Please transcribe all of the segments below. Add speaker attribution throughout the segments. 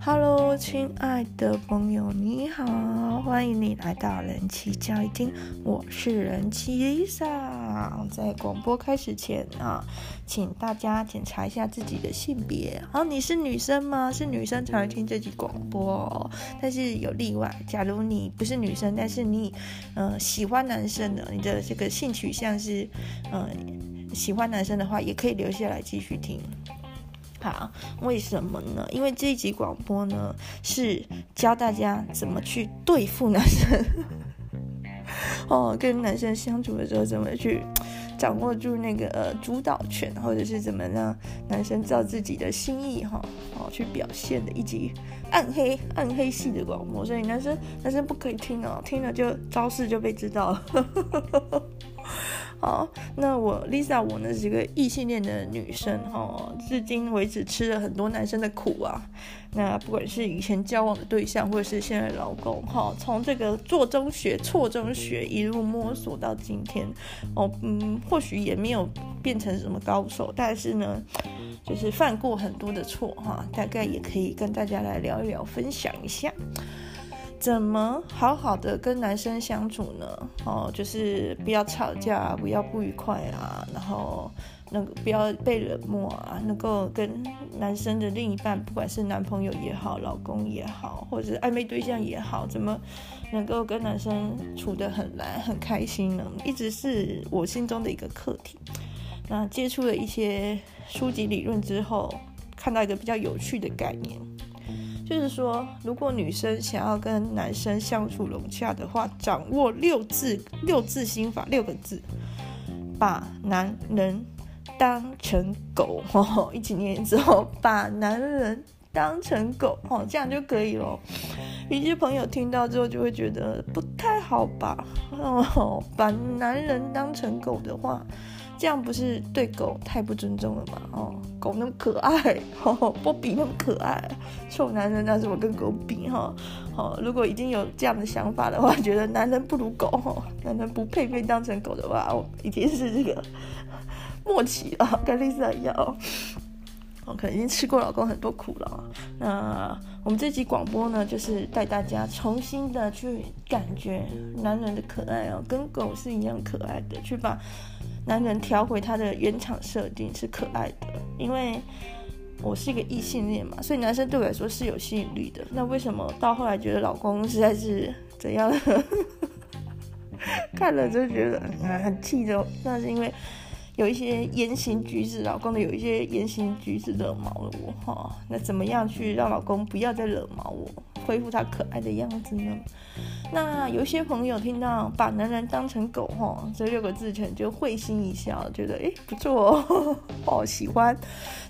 Speaker 1: Hello，亲爱的朋友，你好，欢迎你来到人气教育厅，我是人气 Lisa。在广播开始前啊，请大家检查一下自己的性别。好，你是女生吗？是女生才会听这集广播哦。但是有例外，假如你不是女生，但是你呃喜欢男生的，你的这个性取向是呃喜欢男生的话，也可以留下来继续听。好，为什么呢？因为这一集广播呢，是教大家怎么去对付男生，哦，跟男生相处的时候怎么去掌握住那个呃主导权，或者是怎么让男生知道自己的心意哈，哦，去表现的一集暗黑暗黑系的广播，所以男生男生不可以听哦，听了就招式就被知道了。好，那我 Lisa，我呢是一个异性恋的女生哈，至今为止吃了很多男生的苦啊。那不管是以前交往的对象，或者是现在的老公哈，从这个做中学、错中学一路摸索到今天，哦，嗯，或许也没有变成什么高手，但是呢，就是犯过很多的错哈，大概也可以跟大家来聊一聊，分享一下。怎么好好的跟男生相处呢？哦，就是不要吵架，不要不愉快啊，然后那个不要被冷漠啊，能够跟男生的另一半，不管是男朋友也好，老公也好，或者是暧昧对象也好，怎么能够跟男生处得很来很开心呢？一直是我心中的一个课题。那接触了一些书籍理论之后，看到一个比较有趣的概念。就是说，如果女生想要跟男生相处融洽的话，掌握六字六字心法六个字，把男人当成狗，哦，一起念之后，把男人当成狗，哦，这样就可以了。有些朋友听到之后就会觉得不太好吧，哦，把男人当成狗的话。这样不是对狗太不尊重了吗？哦，狗那么可爱，哦，波比那么可爱，臭男人那怎么跟狗比？哈，哦，如果已经有这样的想法的话，觉得男人不如狗，哦，男人不配被当成狗的话，哦，已经是这个默契了，跟丽莎一样，哦，可能已经吃过老公很多苦了。那我们这集广播呢，就是带大家重新的去感觉男人的可爱哦，跟狗是一样可爱的，去把。男人调回他的原厂设定是可爱的，因为我是一个异性恋嘛，所以男生对我来说是有吸引力的。那为什么到后来觉得老公实在是怎样？看了就觉得很气的，那是因为有一些言行举止，老公的有一些言行举止惹毛了我哈。那怎么样去让老公不要再惹毛我？恢复他可爱的样子呢？那有些朋友听到把男人当成狗哈，这六个字前就会心一笑，觉得诶不错哦，喜欢。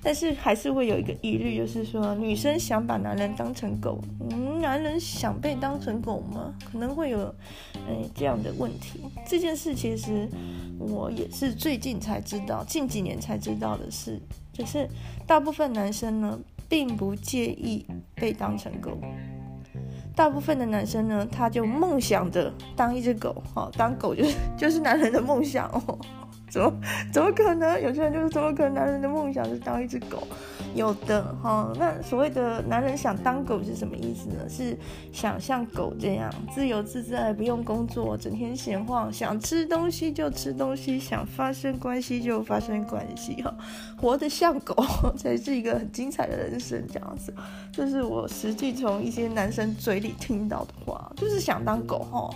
Speaker 1: 但是还是会有一个疑虑，就是说女生想把男人当成狗，嗯，男人想被当成狗吗？可能会有诶这样的问题。这件事其实我也是最近才知道，近几年才知道的事，就是大部分男生呢并不介意被当成狗。大部分的男生呢，他就梦想着当一只狗，哦，当狗就是 就是男人的梦想哦。怎么怎么可能？有些人就是怎么可能？男人的梦想是当一只狗，有的哈。那所谓的男人想当狗是什么意思呢？是想像狗这样自由自在，不用工作，整天闲晃，想吃东西就吃东西，想发生关系就发生关系哈，活得像狗 才是一个很精彩的人生。这样子，这是我实际从一些男生嘴里听到的话，就是想当狗哈。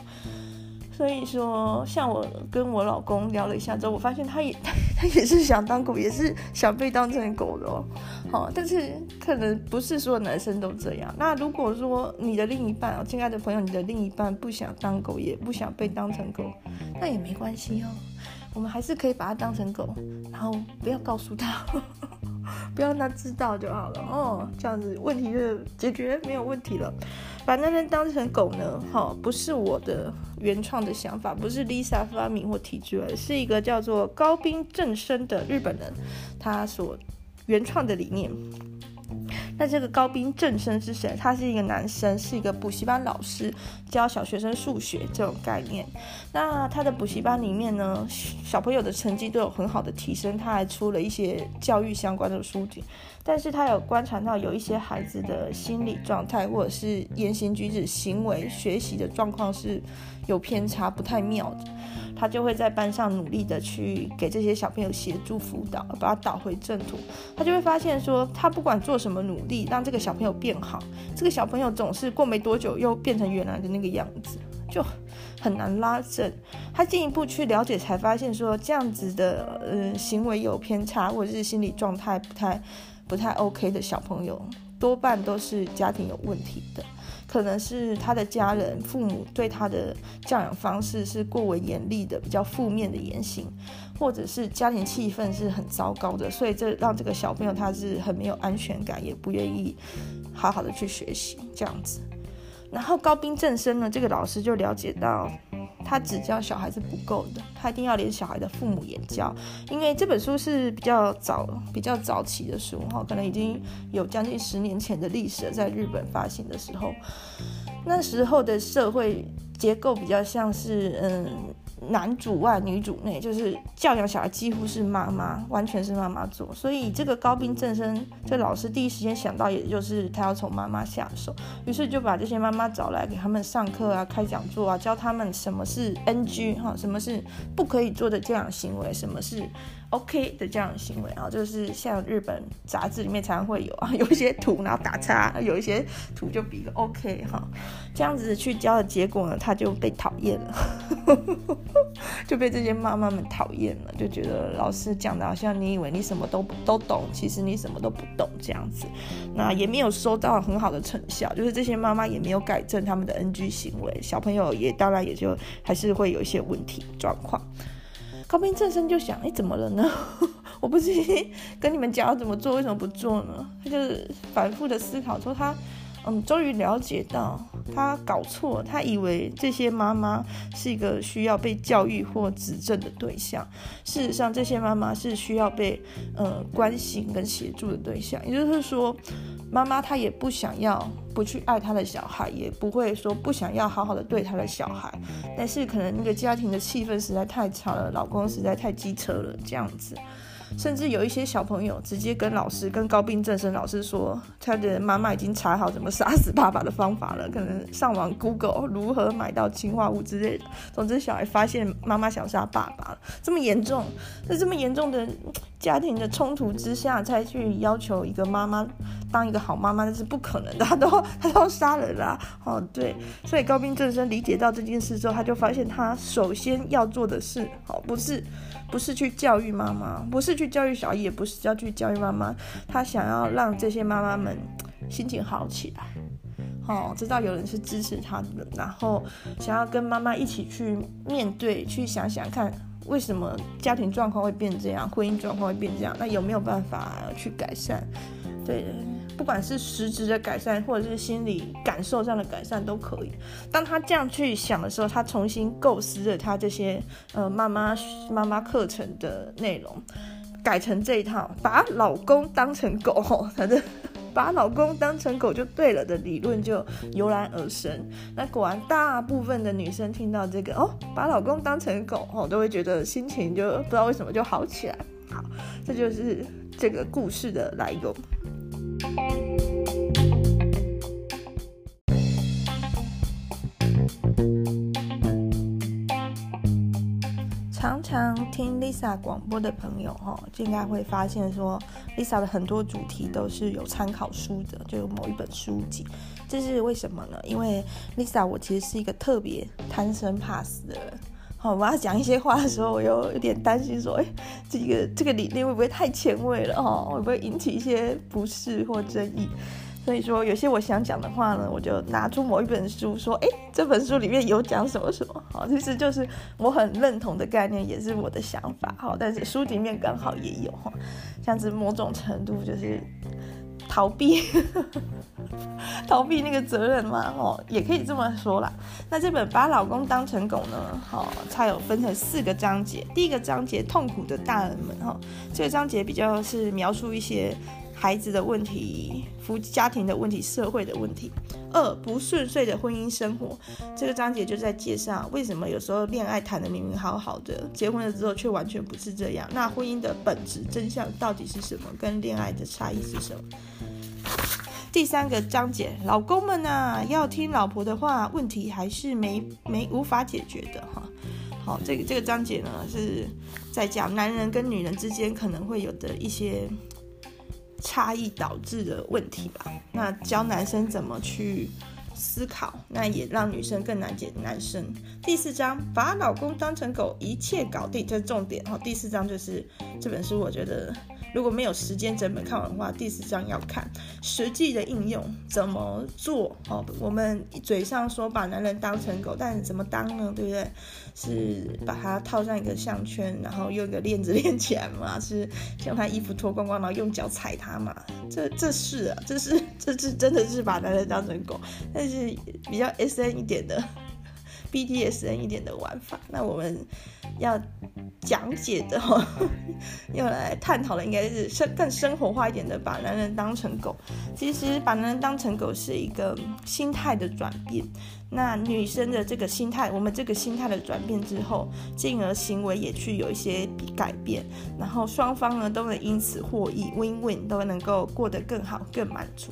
Speaker 1: 所以说，像我跟我老公聊了一下之后，我发现他也 他也是想当狗，也是想被当成狗的哦。好，但是可能不是所有男生都这样。那如果说你的另一半啊，亲爱的朋友，你的另一半不想当狗，也不想被当成狗，那也没关系哦。我们还是可以把它当成狗，然后不要告诉他。不要让他知道就好了哦，这样子问题就解决，没有问题了。把那人当成狗呢？哈，不是我的原创的想法，不是 Lisa 发明或提出来，是一个叫做高兵正生的日本人他所原创的理念。那这个高兵正生是谁？他是一个男生，是一个补习班老师，教小学生数学这种概念。那他的补习班里面呢，小朋友的成绩都有很好的提升，他还出了一些教育相关的书籍。但是他有观察到有一些孩子的心理状态，或者是言行举止、行为、学习的状况是有偏差，不太妙的。他就会在班上努力的去给这些小朋友协助辅导，把他导回正途。他就会发现说，他不管做什么努力，让这个小朋友变好，这个小朋友总是过没多久又变成原来的那个样子，就很难拉正。他进一步去了解，才发现说，这样子的呃行为有偏差，或者是心理状态不太不太 OK 的小朋友，多半都是家庭有问题的。可能是他的家人、父母对他的教养方式是过为严厉的，比较负面的言行，或者是家庭气氛是很糟糕的，所以这让这个小朋友他是很没有安全感，也不愿意好好的去学习这样子。然后高兵正生呢，这个老师就了解到。他只教小孩是不够的，他一定要连小孩的父母也教。因为这本书是比较早、比较早期的书哈，可能已经有将近十年前的历史了，在日本发行的时候，那时候的社会结构比较像是嗯。男主外女主内，就是教养小孩几乎是妈妈，完全是妈妈做。所以这个高兵正生这老师第一时间想到，也就是他要从妈妈下手，于是就把这些妈妈找来给他们上课啊，开讲座啊，教他们什么是 NG 哈，什么是不可以做的教养行为，什么是。OK 的这样的行为啊，就是像日本杂志里面常常会有啊，有一些图然后打叉，有一些图就比个 OK 哈，这样子去教的结果呢，他就被讨厌了，就被这些妈妈们讨厌了，就觉得老师讲的好像你以为你什么都都懂，其实你什么都不懂这样子，那也没有收到很好的成效，就是这些妈妈也没有改正他们的 NG 行为，小朋友也当然也就还是会有一些问题状况。高斌正生就想，哎，怎么了呢？我不是跟你们讲要怎么做，为什么不做呢？他就是反复的思考，说他，嗯，终于了解到他搞错，他以为这些妈妈是一个需要被教育或指正的对象，事实上，这些妈妈是需要被呃关心跟协助的对象，也就是说。妈妈她也不想要不去爱她的小孩，也不会说不想要好好的对她的小孩，但是可能那个家庭的气氛实在太差了，老公实在太机车了，这样子。甚至有一些小朋友直接跟老师，跟高滨正生老师说，他的妈妈已经查好怎么杀死爸爸的方法了，可能上网 Google 如何买到氰化物之类的。总之，小孩发现妈妈想杀爸爸了，这么严重，在这么严重的家庭的冲突之下，才去要求一个妈妈当一个好妈妈，那是不可能的。他都他都杀人啦，哦，对，所以高滨正生理解到这件事之后，他就发现他首先要做的事，哦，不是。不是去教育妈妈，不是去教育小姨，也不是要去教育妈妈。他想要让这些妈妈们心情好起来，哦，知道有人是支持他的，然后想要跟妈妈一起去面对，去想想看为什么家庭状况会变这样，婚姻状况会变这样，那有没有办法去改善？对。不管是实质的改善，或者是心理感受上的改善，都可以。当他这样去想的时候，他重新构思了他这些呃妈妈妈妈课程的内容，改成这一套，把老公当成狗，反正把老公当成狗就对了的理论就油然而生。那果然，大部分的女生听到这个哦，把老公当成狗哦，都会觉得心情就不知道为什么就好起来。好，这就是这个故事的来由。常常听 Lisa 广播的朋友，哈，就应该会发现说，Lisa 的很多主题都是有参考书的，就有某一本书籍。这是为什么呢？因为 Lisa 我其实是一个特别贪生怕死的人。好，我要讲一些话的时候，我又有点担心，说，哎，这个这个理念会不会太前卫了？哈，会不会引起一些不适或争议？所以说，有些我想讲的话呢，我就拿出某一本书，说，哎，这本书里面有讲什么什么？好，其实就是我很认同的概念，也是我的想法。好，但是书里面刚好也有哈，这样子某种程度就是逃避。逃避那个责任嘛，哦，也可以这么说啦。那这本把老公当成狗呢，哦，它有分成四个章节。第一个章节痛苦的大人们，哈，这个章节比较是描述一些孩子的问题、夫家庭的问题、社会的问题。二不顺遂的婚姻生活，这个章节就在介绍为什么有时候恋爱谈的明明好好的，结婚了之后却完全不是这样。那婚姻的本质真相到底是什么？跟恋爱的差异是什么？第三个章节，老公们啊，要听老婆的话，问题还是没没无法解决的哈。好，这个这个章节呢是在讲男人跟女人之间可能会有的一些。差异导致的问题吧。那教男生怎么去思考，那也让女生更难解男生。第四章，把老公当成狗，一切搞定，这是重点。哈，第四章就是这本书，我觉得。如果没有时间整本看完的话，第四章要看实际的应用怎么做哦。我们嘴上说把男人当成狗，但是怎么当呢？对不对？是把它套上一个项圈，然后用一个链子链起来嘛？是将他衣服脱光光，然后用脚踩他嘛？这这是啊，这是这是真的是把男人当成狗，但是比较 SM 一点的。BDSN 一点的玩法，那我们要讲解的哈，要来探讨的应该是生更生活化一点的，把男人当成狗。其实把男人当成狗是一个心态的转变。那女生的这个心态，我们这个心态的转变之后，进而行为也去有一些改变，然后双方呢都能因此获益，win-win 都能够过得更好、更满足。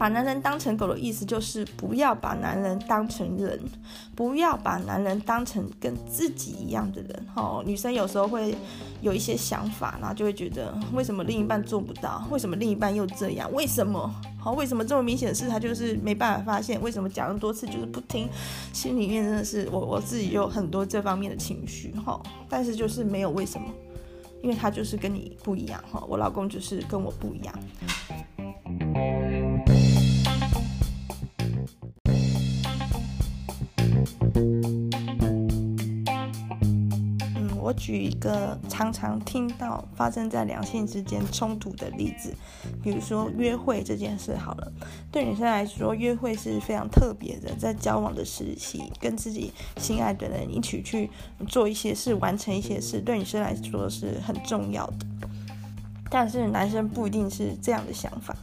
Speaker 1: 把男人当成狗的意思就是不要把男人当成人，不要把男人当成跟自己一样的人。哦，女生有时候会有一些想法，然后就会觉得为什么另一半做不到？为什么另一半又这样？为什么？好，为什么这么明显的事他就是没办法发现？为什么讲了多次就是不听？心里面真的是我我自己有很多这方面的情绪。哈，但是就是没有为什么，因为他就是跟你不一样。哈，我老公就是跟我不一样。嗯我举一个常常听到发生在两性之间冲突的例子，比如说约会这件事好了。对女生来说，约会是非常特别的，在交往的时期，跟自己心爱的人一起去做一些事，完成一些事，对女生来说是很重要的。但是男生不一定是这样的想法，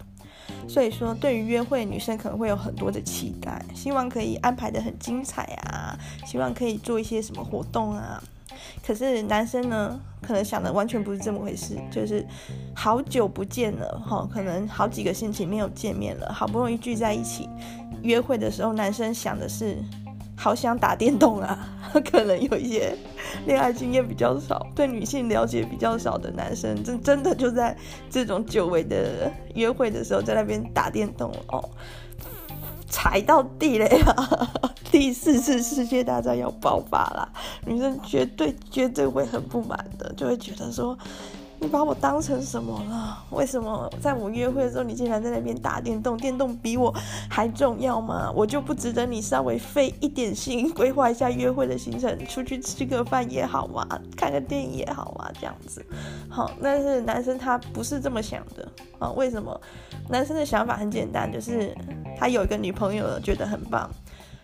Speaker 1: 所以说对于约会，女生可能会有很多的期待，希望可以安排的很精彩啊，希望可以做一些什么活动啊。可是男生呢，可能想的完全不是这么回事，就是好久不见了哈，可能好几个星期没有见面了，好不容易聚在一起约会的时候，男生想的是好想打电动啊。可能有一些恋爱经验比较少，对女性了解比较少的男生，真真的就在这种久违的约会的时候，在那边打电动哦。踩到地雷了，第四次世界大战要爆发了，女生绝对绝对会很不满的，就会觉得说，你把我当成什么了？为什么在我约会的时候，你竟然在那边打电动？电动比我还重要吗？我就不值得你稍微费一点心，规划一下约会的行程，出去吃个饭也好嘛，看个电影也好嘛，这样子。好，但是男生他不是这么想的啊？为什么？男生的想法很简单，就是他有一个女朋友了，觉得很棒。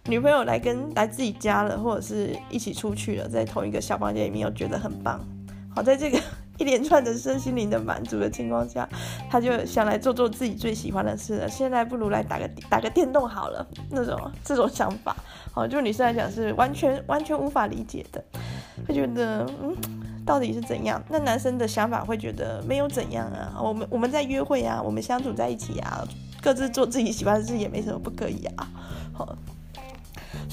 Speaker 1: 女朋友来跟来自己家了，或者是一起出去了，在同一个小房间里面又觉得很棒。好，在这个。一连串的身心灵的满足的情况下，他就想来做做自己最喜欢的事了。现在不如来打个打个电动好了，那种这种想法，好，就女生来讲是完全完全无法理解的。会觉得，嗯，到底是怎样？那男生的想法会觉得没有怎样啊。我们我们在约会啊，我们相处在一起啊，各自做自己喜欢的事也没什么不可以啊。好，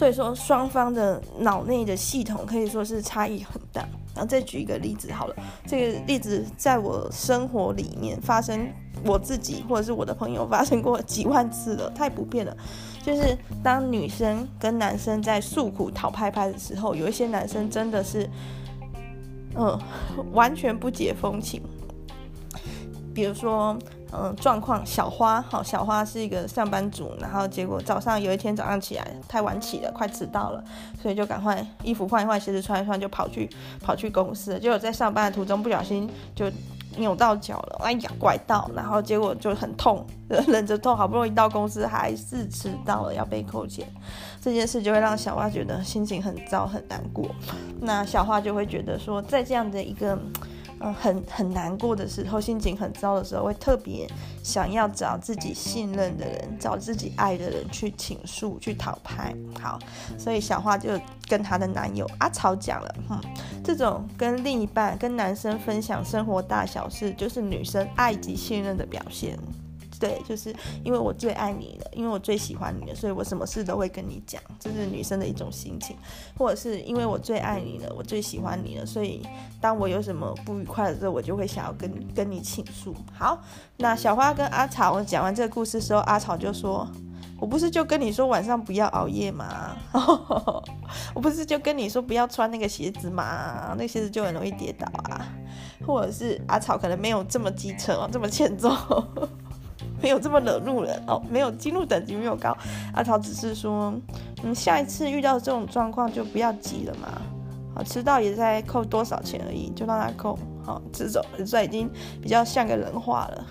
Speaker 1: 所以说双方的脑内的系统可以说是差异很大。然后再举一个例子好了，这个例子在我生活里面发生，我自己或者是我的朋友发生过几万次了，太普遍了。就是当女生跟男生在诉苦讨拍拍的时候，有一些男生真的是，嗯，完全不解风情。比如说，嗯，状况小花，好，小花是一个上班族，然后结果早上有一天早上起来太晚起了，快迟到了，所以就赶快衣服换一换，鞋子穿一穿，就跑去跑去公司。结果在上班的途中不小心就扭到脚了，哎呀，拐到，然后结果就很痛，忍着痛，好不容易到公司还是迟到了，要被扣钱。这件事就会让小花觉得心情很糟很难过。那小花就会觉得说，在这样的一个。嗯，很很难过的时候，心情很糟的时候，会特别想要找自己信任的人，找自己爱的人去倾诉，去讨拍。好，所以小花就跟她的男友阿草讲了，哼、嗯，这种跟另一半、跟男生分享生活大小事，就是女生爱及信任的表现。对，就是因为我最爱你了，因为我最喜欢你了，所以我什么事都会跟你讲，这是女生的一种心情。或者是因为我最爱你了，我最喜欢你了，所以当我有什么不愉快的时候，我就会想要跟跟你倾诉。好，那小花跟阿草我讲完这个故事的时候，阿草就说：“我不是就跟你说晚上不要熬夜吗？我不是就跟你说不要穿那个鞋子吗？那鞋子就很容易跌倒啊。”或者是阿草可能没有这么机车哦，这么欠揍。没有这么惹怒人哦，没有激怒等级没有高，阿草只是说，嗯，下一次遇到这种状况就不要急了嘛，好，迟到也在扣多少钱而已，就让他扣，好，这种这已经比较像个人话了，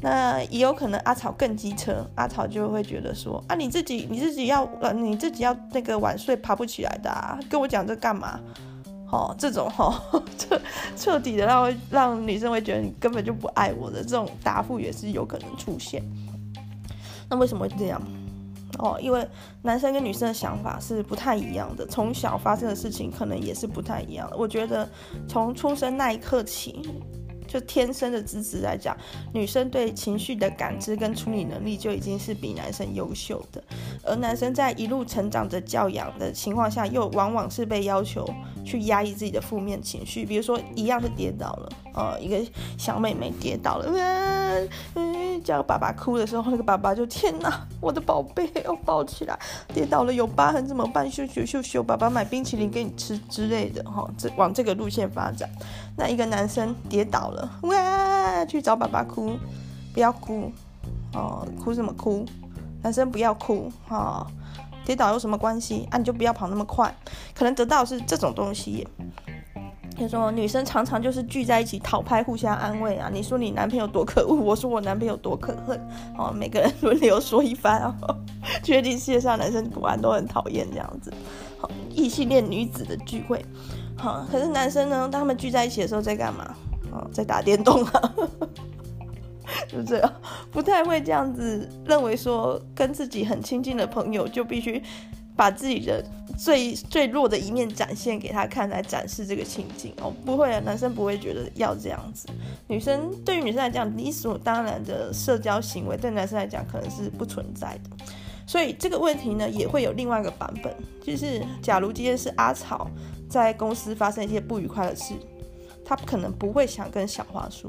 Speaker 1: 那也有可能阿草更机车，阿草就会觉得说，啊，你自己你自己要呃你自己要那个晚睡爬不起来的啊，跟我讲这干嘛？哦，这种 哈，彻彻底的让让女生会觉得你根本就不爱我的这种答复也是有可能出现。那为什么会这样？哦，因为男生跟女生的想法是不太一样的，从小发生的事情可能也是不太一样的。我觉得从出生那一刻起。就天生的资质来讲，女生对情绪的感知跟处理能力就已经是比男生优秀的，而男生在一路成长着教养的情况下，又往往是被要求去压抑自己的负面情绪，比如说一样是跌倒了，呃，一个小妹妹跌倒了，嗯嗯，叫爸爸哭的时候，那个爸爸就天哪，我的宝贝要抱起来，跌倒了有疤痕怎么办？秀秀秀秀，爸爸买冰淇淋给你吃之类的，哈，这往这个路线发展。那一个男生跌倒了。哇！去找爸爸哭，不要哭哦！哭什么哭？男生不要哭哈！跌倒有什么关系？啊，你就不要跑那么快。可能得到是这种东西。就说女生常常就是聚在一起讨拍，互相安慰啊。你说你男朋友多可恶，我说我男朋友多可恨。哦，每个人轮流说一番哦，确定世界上男生果然都很讨厌这样子。好，异性恋女子的聚会，好，可是男生呢？当他们聚在一起的时候在干嘛？哦，在打电动啊，就这样，不太会这样子认为说，跟自己很亲近的朋友就必须把自己的最最弱的一面展现给他看，来展示这个情景哦，不会啊，男生不会觉得要这样子。女生对于女生来讲，理所当然的社交行为，对男生来讲可能是不存在的。所以这个问题呢，也会有另外一个版本，就是假如今天是阿草在公司发生一些不愉快的事。他可能不会想跟小花说，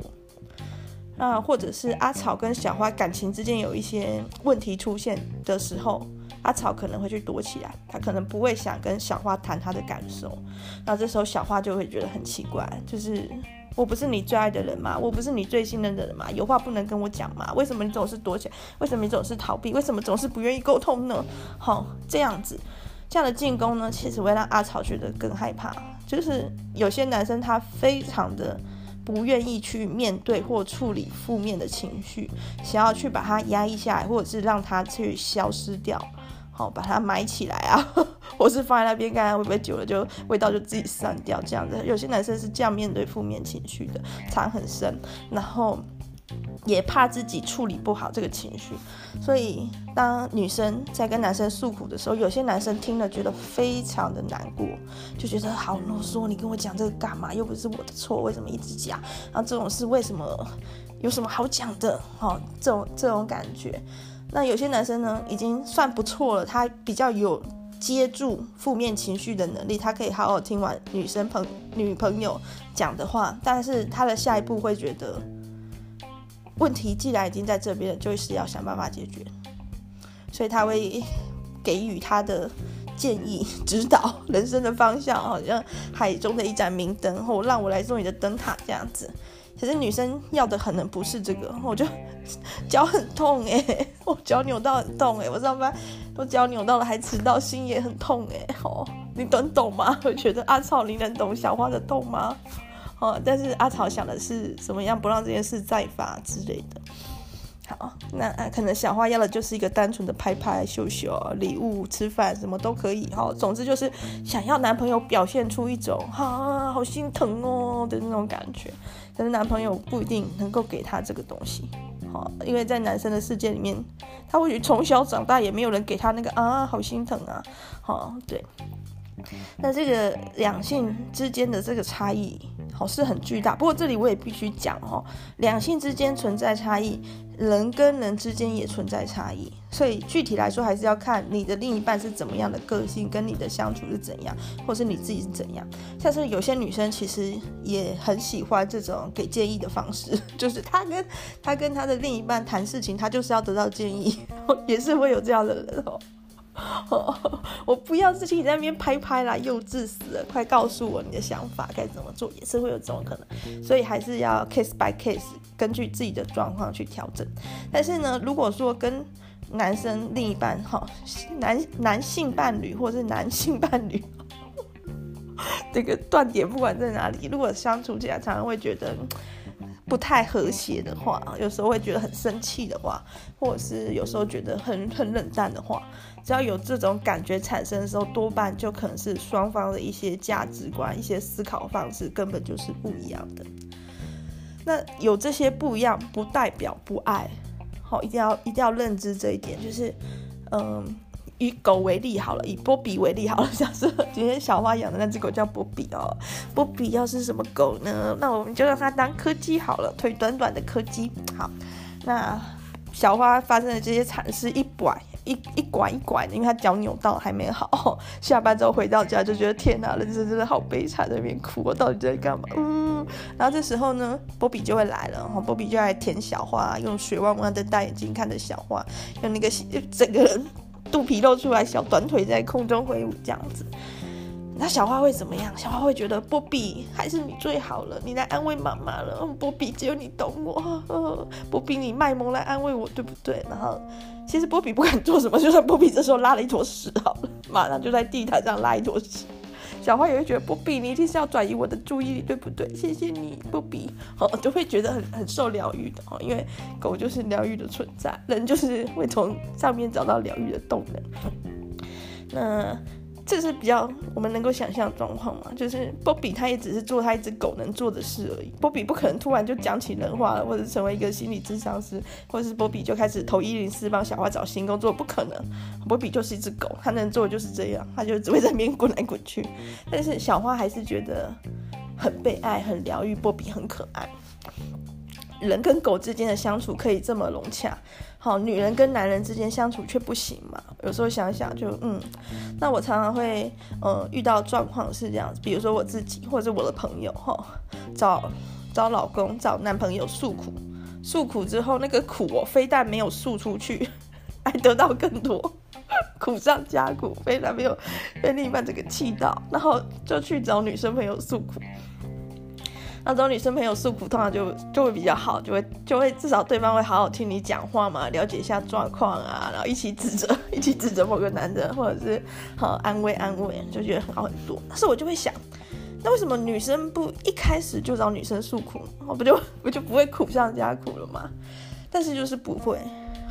Speaker 1: 那或者是阿草跟小花感情之间有一些问题出现的时候，阿草可能会去躲起来，他可能不会想跟小花谈他的感受。那这时候小花就会觉得很奇怪，就是我不是你最爱的人吗？我不是你最信任的人吗？有话不能跟我讲吗？为什么你总是躲起来？为什么你总是逃避？为什么总是不愿意沟通呢？好，这样子。这样的进攻呢，其实会让阿草觉得更害怕。就是有些男生他非常的不愿意去面对或处理负面的情绪，想要去把它压抑下来，或者是让它去消失掉，好，把它埋起来啊，或是放在那边，看看会不会久了就味道就自己散掉这样子。有些男生是这样面对负面情绪的，藏很深，然后。也怕自己处理不好这个情绪，所以当女生在跟男生诉苦的时候，有些男生听了觉得非常的难过，就觉得好啰嗦，你跟我讲这个干嘛？又不是我的错，为什么一直讲？然后这种事为什么有什么好讲的？哦，这种这种感觉。那有些男生呢，已经算不错了，他比较有接住负面情绪的能力，他可以好好听完女生朋女朋友讲的话，但是他的下一步会觉得。问题既然已经在这边了，就是要想办法解决，所以他会给予他的建议、指导人生的方向，好像海中的一盏明灯，或让我来做你的灯塔这样子。可是女生要的可能不是这个，我就脚很痛 哎、我脚扭到很痛哎、我上班都脚扭到了还迟到，心也很痛哎、哦，你懂懂吗？我觉得阿草，你能懂小花的痛吗？哦，但是阿草想的是怎么样不让这件事再发之类的。好，那可能小花要的就是一个单纯的拍拍、秀秀、礼物、吃饭，什么都可以。好，总之就是想要男朋友表现出一种啊，好心疼哦的那种感觉。可是男朋友不一定能够给他这个东西。好，因为在男生的世界里面，他或许从小长大也没有人给他那个啊，好心疼啊。好，对。那这个两性之间的这个差异。哦，是很巨大。不过这里我也必须讲哦，两性之间存在差异，人跟人之间也存在差异。所以具体来说，还是要看你的另一半是怎么样的个性，跟你的相处是怎样，或是你自己是怎样。像是有些女生其实也很喜欢这种给建议的方式，就是她跟她跟她的另一半谈事情，她就是要得到建议，也是会有这样的人哦。我不要自己在那边拍拍啦，幼稚死了！快告诉我你的想法该怎么做，也是会有这种可能，所以还是要 case by case，根据自己的状况去调整。但是呢，如果说跟男生另一半哈，男男性伴侣或者是男性伴侣，这个断点不管在哪里，如果相处起来常常会觉得。不太和谐的话，有时候会觉得很生气的话，或者是有时候觉得很很冷淡的话，只要有这种感觉产生的时候，多半就可能是双方的一些价值观、一些思考方式根本就是不一样的。那有这些不一样，不代表不爱，好，一定要一定要认知这一点，就是，嗯。以狗为例好了，以波比为例好了，假设今天小花养的那只狗叫波比哦，波比要是什么狗呢？那我们就让它当柯基好了，腿短短的柯基。好，那小花发生的这些惨事，一拐一一拐一拐的，因为她脚扭到还没好。下班之后回到家就觉得天哪，人生真的好悲惨，在那边哭，我到底在干嘛？嗯，然后这时候呢，波比就会来了，哈，波比就来舔小花，用水汪汪的大眼睛看着小花，用那个整个人。肚皮露出来，小短腿在空中挥舞，这样子，那小花会怎么样？小花会觉得波比还是你最好了，你来安慰妈妈了。波比只有你懂我，波比你卖萌来安慰我，对不对？然后其实波比不敢做什么，就算波比这时候拉了一坨屎好了，马上就在地毯上拉一坨屎。小花也会觉得波比，你一定是要转移我的注意力，对不对？谢谢你，波比，哦，就会觉得很很受疗愈的哦，因为狗就是疗愈的存在，人就是会从上面找到疗愈的动能。那。这是比较我们能够想象的状况嘛？就是波比他也只是做他一只狗能做的事而已。波比不可能突然就讲起人话了，或者成为一个心理智商师，或者是波比就开始投一零四帮小花找新工作，不可能。波比就是一只狗，他能做的就是这样，他就只会在那边滚来滚去。但是小花还是觉得很被爱、很疗愈，波比很可爱。人跟狗之间的相处可以这么融洽，好，女人跟男人之间相处却不行嘛？有时候想想就嗯，那我常常会呃遇到状况是这样子，比如说我自己或者我的朋友哈，找找老公找男朋友诉苦，诉苦之后那个苦我非但没有诉出去，还得到更多，苦上加苦，非但没有被另一半这个气到，然后就去找女生朋友诉苦。那种女生朋友诉苦，通常就就会比较好，就会就会至少对方会好好听你讲话嘛，了解一下状况啊，然后一起指责，一起指责某个男人，或者是好安慰安慰，就觉得很好很多。但是我就会想，那为什么女生不一开始就找女生诉苦，我不就不就不会苦上加苦了吗？但是就是不会，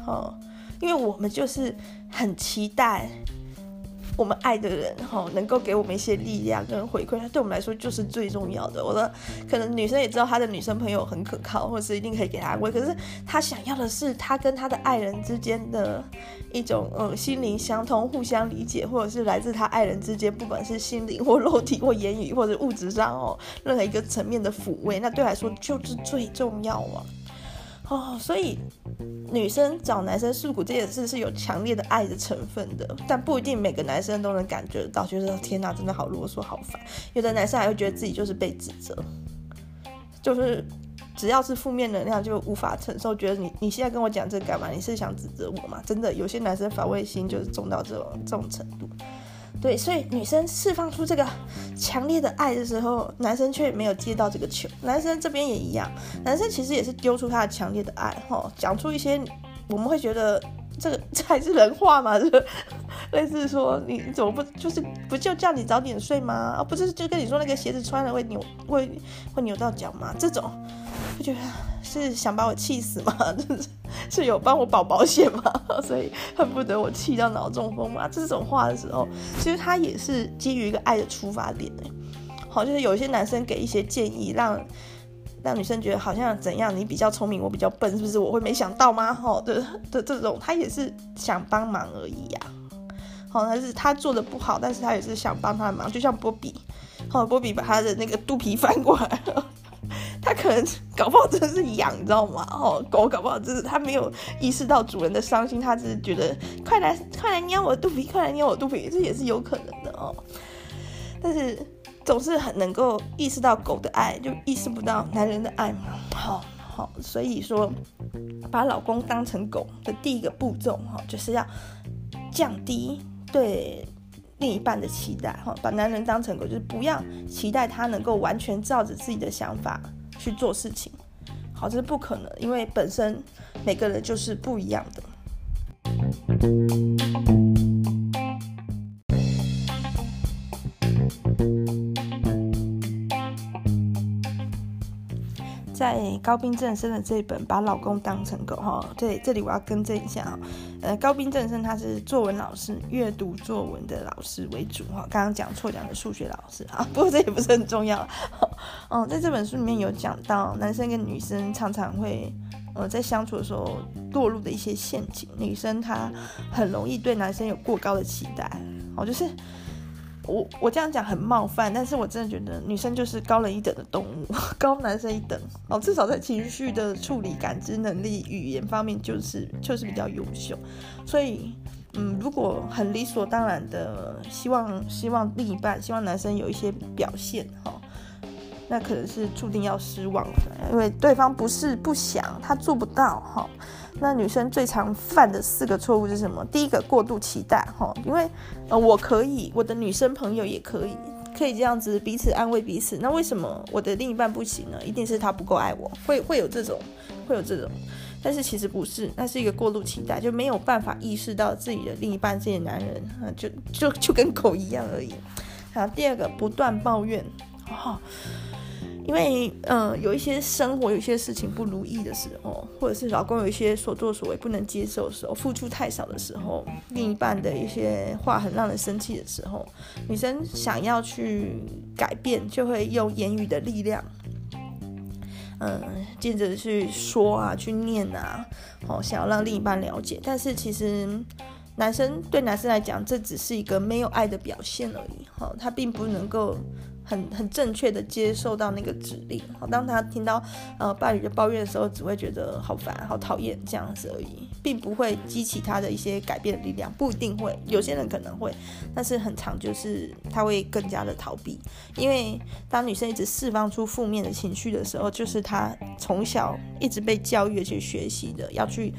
Speaker 1: 哦，因为我们就是很期待。我们爱的人哈，能够给我们一些力量跟回馈，他对我们来说就是最重要的。我的可能女生也知道她的女生朋友很可靠，或者是一定可以给她安慰。可是她想要的是她跟她的爱人之间的一种嗯心灵相通、互相理解，或者是来自她爱人之间，不管是心灵或肉体或言语或者物质上哦，任何一个层面的抚慰，那对来说就是最重要啊。哦，所以女生找男生诉苦这件事是有强烈的爱的成分的，但不一定每个男生都能感觉得到，觉得天哪，真的好啰嗦，好烦。有的男生还会觉得自己就是被指责，就是只要是负面能量就无法承受，觉得你你现在跟我讲这干嘛？你是想指责我吗？真的，有些男生防卫心就是重到这种这种程度。对，所以女生释放出这个强烈的爱的时候，男生却没有接到这个球。男生这边也一样，男生其实也是丢出他的强烈的爱，哈，讲出一些我们会觉得这个 这还是人话吗？这 个类似说你怎么不就是不就叫你早点睡吗？啊，不是就跟你说那个鞋子穿了会扭会会扭到脚吗？这种不觉得是想把我气死吗？是 是有帮我保保险吗？所以恨不得我气到脑中风吗？这种话的时候，其实他也是基于一个爱的出发点。好，就是有一些男生给一些建议，让让女生觉得好像怎样，你比较聪明，我比较笨，是不是？我会没想到吗？好的的这种，他也是想帮忙而已呀、啊。好，但是他做的不好，但是他也是想帮他的忙，就像波比，好，波比把他的那个肚皮翻过来了，他可能搞不好真的是痒，你知道吗？哦，狗搞不好真是他没有意识到主人的伤心，他只是觉得快来快来捏我的肚皮，快来捏我的肚皮，这也是有可能的哦。但是总是很能够意识到狗的爱，就意识不到男人的爱嘛。好，好，所以说把老公当成狗的第一个步骤哈，就是要降低。对另一半的期待，哈，把男人当成狗，就是不要期待他能够完全照着自己的想法去做事情，好，这是不可能，因为本身每个人就是不一样的。在高滨正生的这一本《把老公当成狗》哈，对，这里我要更正一下哈，呃，高滨正生他是作文老师，阅读作文的老师为主哈，刚刚讲错讲的数学老师啊，不过这也不是很重要。嗯，在这本书里面有讲到男生跟女生常常会呃在相处的时候落入的一些陷阱，女生她很容易对男生有过高的期待，哦，就是。我我这样讲很冒犯，但是我真的觉得女生就是高人一等的动物，高男生一等哦，至少在情绪的处理、感知能力、语言方面，就是就是比较优秀。所以，嗯，如果很理所当然的希望希望另一半希望男生有一些表现哈、哦，那可能是注定要失望的，因为对方不是不想，他做不到哈。哦那女生最常犯的四个错误是什么？第一个，过度期待，哈，因为呃，我可以，我的女生朋友也可以，可以这样子彼此安慰彼此。那为什么我的另一半不行呢？一定是他不够爱我，会会有这种，会有这种。但是其实不是，那是一个过度期待，就没有办法意识到自己的另一半，这些男人啊，就就就跟狗一样而已。好，第二个，不断抱怨，哦因为，嗯、有一些生活有一些事情不如意的时候，或者是老公有一些所作所为不能接受的时候，付出太少的时候，另一半的一些话很让人生气的时候，女生想要去改变，就会用言语的力量，嗯、接着去说啊，去念啊，哦，想要让另一半了解。但是其实，男生对男生来讲，这只是一个没有爱的表现而已，哈、哦，他并不能够。很很正确的接受到那个指令，好，当他听到呃伴侣的抱怨的时候，只会觉得好烦、好讨厌这样子而已，并不会激起他的一些改变的力量，不一定会，有些人可能会，但是很常就是他会更加的逃避，因为当女生一直释放出负面的情绪的时候，就是他从小一直被教育去学习的，要去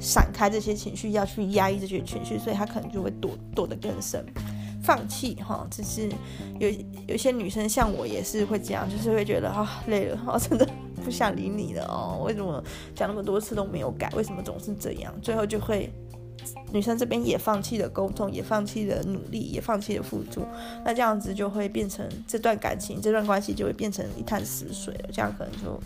Speaker 1: 闪开这些情绪，要去压抑这些情绪，所以他可能就会躲躲得更深。放弃哈，只是有有些女生像我也是会这样，就是会觉得啊、累了，哦 真的不想理你了哦，为什么讲那么多次都没有改？为什么总是这样？最后就会女生这边也放弃了沟通，也放弃了努力，也放弃了付出，那这样子就会变成这段感情、这段关系就会变成一潭死水了，这样可能就。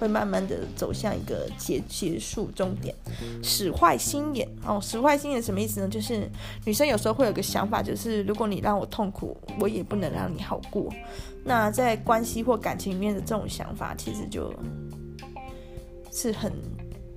Speaker 1: 会慢慢的走向一个结结束终点，使坏心眼哦，使坏心眼什么意思呢？就是女生有时候会有个想法，就是如果你让我痛苦，我也不能让你好过。那在关系或感情里面的这种想法，其实就是很。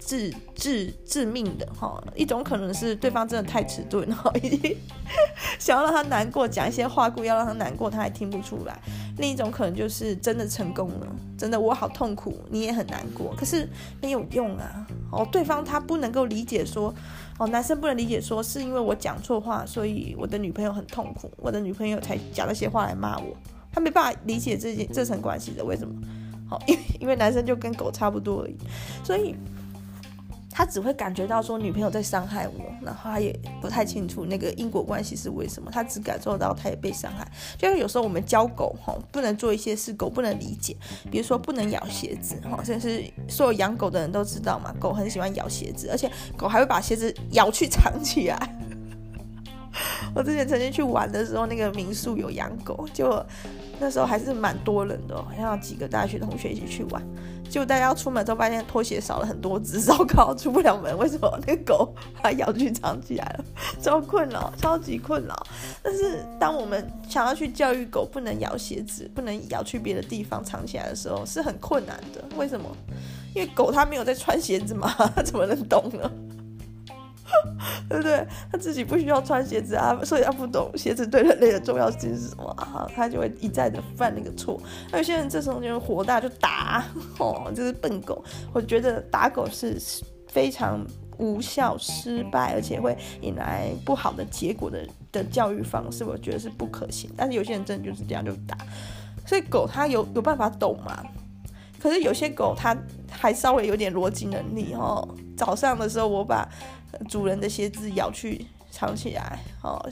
Speaker 1: 致致致命的哈，一种可能是对方真的太迟钝哈，已经 想要让他难过，讲一些话故要让他难过，他还听不出来。另一种可能就是真的成功了，真的我好痛苦，你也很难过，可是没有用啊。哦，对方他不能够理解说，哦，男生不能理解说是因为我讲错话，所以我的女朋友很痛苦，我的女朋友才讲那些话来骂我，他没办法理解这件这层关系的为什么？好，因为因为男生就跟狗差不多而已，所以。他只会感觉到说女朋友在伤害我，然后他也不太清楚那个因果关系是为什么。他只感受到他也被伤害，就是有时候我们教狗吼，不能做一些事，狗不能理解，比如说不能咬鞋子哈，这是所有养狗的人都知道嘛，狗很喜欢咬鞋子，而且狗还会把鞋子咬去藏起来。我之前曾经去玩的时候，那个民宿有养狗，就那时候还是蛮多人的，好像几个大学同学一起去玩。就大家要出门之后发现拖鞋少了很多只，糟糕，出不了门。为什么？那个狗把咬去藏起来了，超困扰，超级困扰。但是当我们想要去教育狗不能咬鞋子，不能咬去别的地方藏起来的时候，是很困难的。为什么？因为狗它没有在穿鞋子嘛，它 怎么能懂呢？对不对？他自己不需要穿鞋子啊，所以他不懂鞋子对人类的重要性是什么啊，他就会一再的犯那个错。那有些人这时候就火大就打，哦，就是笨狗。我觉得打狗是非常无效、失败，而且会引来不好的结果的的教育方式，我觉得是不可行。但是有些人真的就是这样就打，所以狗它有有办法懂嘛？可是有些狗它还稍微有点逻辑能力哦。早上的时候我把。主人的鞋子咬去藏起来，哦，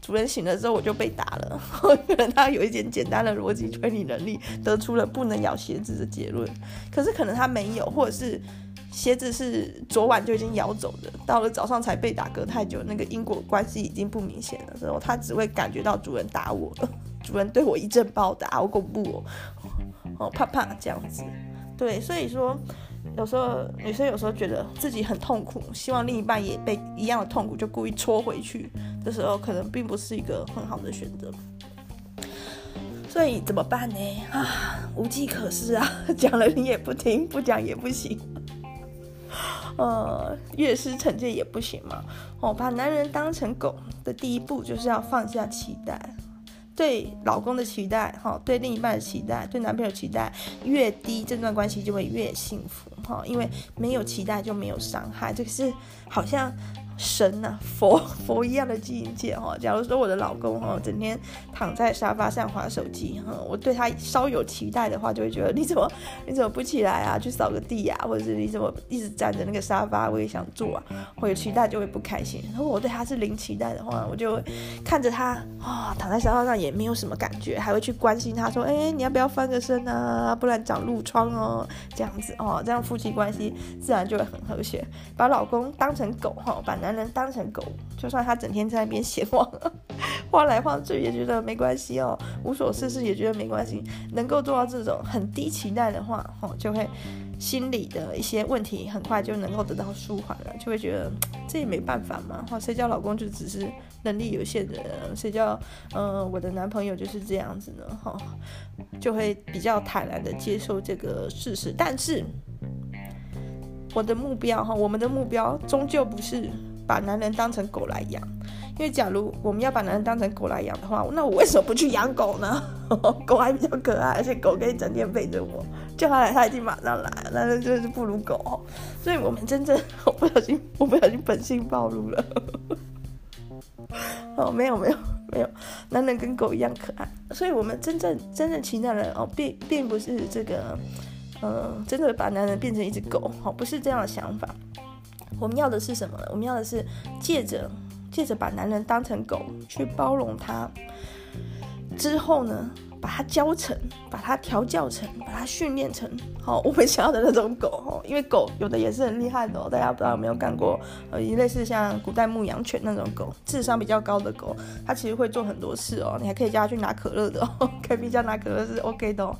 Speaker 1: 主人醒了之后我就被打了。可能他有一点简单的逻辑推理能力，得出了不能咬鞋子的结论。可是可能他没有，或者是鞋子是昨晚就已经咬走的，到了早上才被打，隔太久，那个因果关系已经不明显了。之后他只会感觉到主人打我了，主人对我一阵暴打，好恐怖哦，哦，怕怕这样子。对，所以说。有时候女生有时候觉得自己很痛苦，希望另一半也被一样的痛苦，就故意戳回去的时候，可能并不是一个很好的选择。所以怎么办呢？啊，无计可施啊！讲了你也不听，不讲也不行。呃，越施惩戒也不行嘛。哦，把男人当成狗的第一步就是要放下期待。对老公的期待，哈，对另一半的期待，对男朋友期待越低，这段关系就会越幸福，哈，因为没有期待就没有伤害，这个是好像。神呐、啊，佛 佛一样的境界哈。假如说我的老公哈，整天躺在沙发上滑手机哈，我对他稍有期待的话，就会觉得 你怎么你怎么不起来啊，去扫个地、啊，或者是你怎么一直站着那个沙发，我也想坐啊。我有期待就会不开心。如果我对他是零期待的话，我就看着他啊、哦，躺在沙发上也没有什么感觉，还会去关心他说，哎，你要不要翻个身啊？不然长褥疮哦。这样子哦，这样夫妻关系自然就会很和谐。把老公当成狗哈，把男人当成狗，就算他整天在那边闲晃，晃来晃去也觉得没关系哦，无所事事也觉得没关系。能够做到这种很低期待的话，哦，就会心里的一些问题很快就能够得到舒缓了，就会觉得这也没办法嘛。哈，谁叫老公就只是能力有限的人，谁叫嗯、呃、我的男朋友就是这样子呢？哈，就会比较坦然的接受这个事实。但是我的目标哈，我们的目标终究不是。把男人当成狗来养，因为假如我们要把男人当成狗来养的话，那我为什么不去养狗呢？狗还比较可爱，而且狗可以整天陪着我，叫他来，他一定马上来，男人真的是不如狗。所以我们真正，我不小心，我不小心本性暴露了。哦，没有没有没有，男人跟狗一样可爱。所以我们真正真正期待的人哦，并并不是这个，嗯、真的把男人变成一只狗，哦，不是这样的想法。我们要的是什么呢？我们要的是借着借着把男人当成狗去包容他，之后呢，把他教成，把他调教成，把他训练成好我们想要的那种狗哦。因为狗有的也是很厉害的哦，大家不知道有没有干过呃，一类似像古代牧羊犬那种狗，智商比较高的狗，它其实会做很多事哦。你还可以叫它去拿可乐的哦，可以比较拿可乐是 OK 的哦。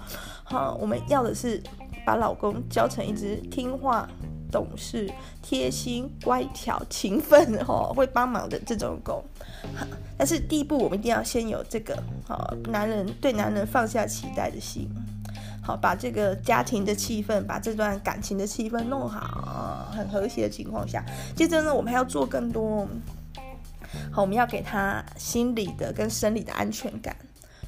Speaker 1: 好，我们要的是把老公教成一只听话。懂事、贴心、乖巧、勤奋，哦，会帮忙的这种狗。但是第一步，我们一定要先有这个，好，男人对男人放下期待的心，好，把这个家庭的气氛，把这段感情的气氛弄好，很和谐的情况下，接着呢，我们还要做更多，好，我们要给他心理的跟生理的安全感，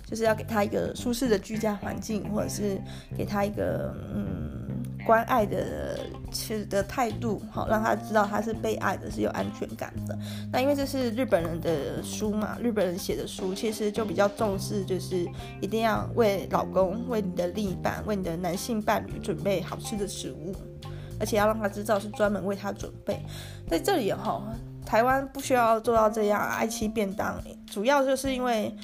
Speaker 1: 就是要给他一个舒适的居家环境，或者是给他一个，嗯。关爱的其实的态度，好让他知道他是被爱的，是有安全感的。那因为这是日本人的书嘛，日本人写的书，其实就比较重视，就是一定要为老公、为你的另一半、为你的男性伴侣准备好吃的食物，而且要让他知道是专门为他准备。在这里哈，台湾不需要做到这样爱妻便当，主要就是因为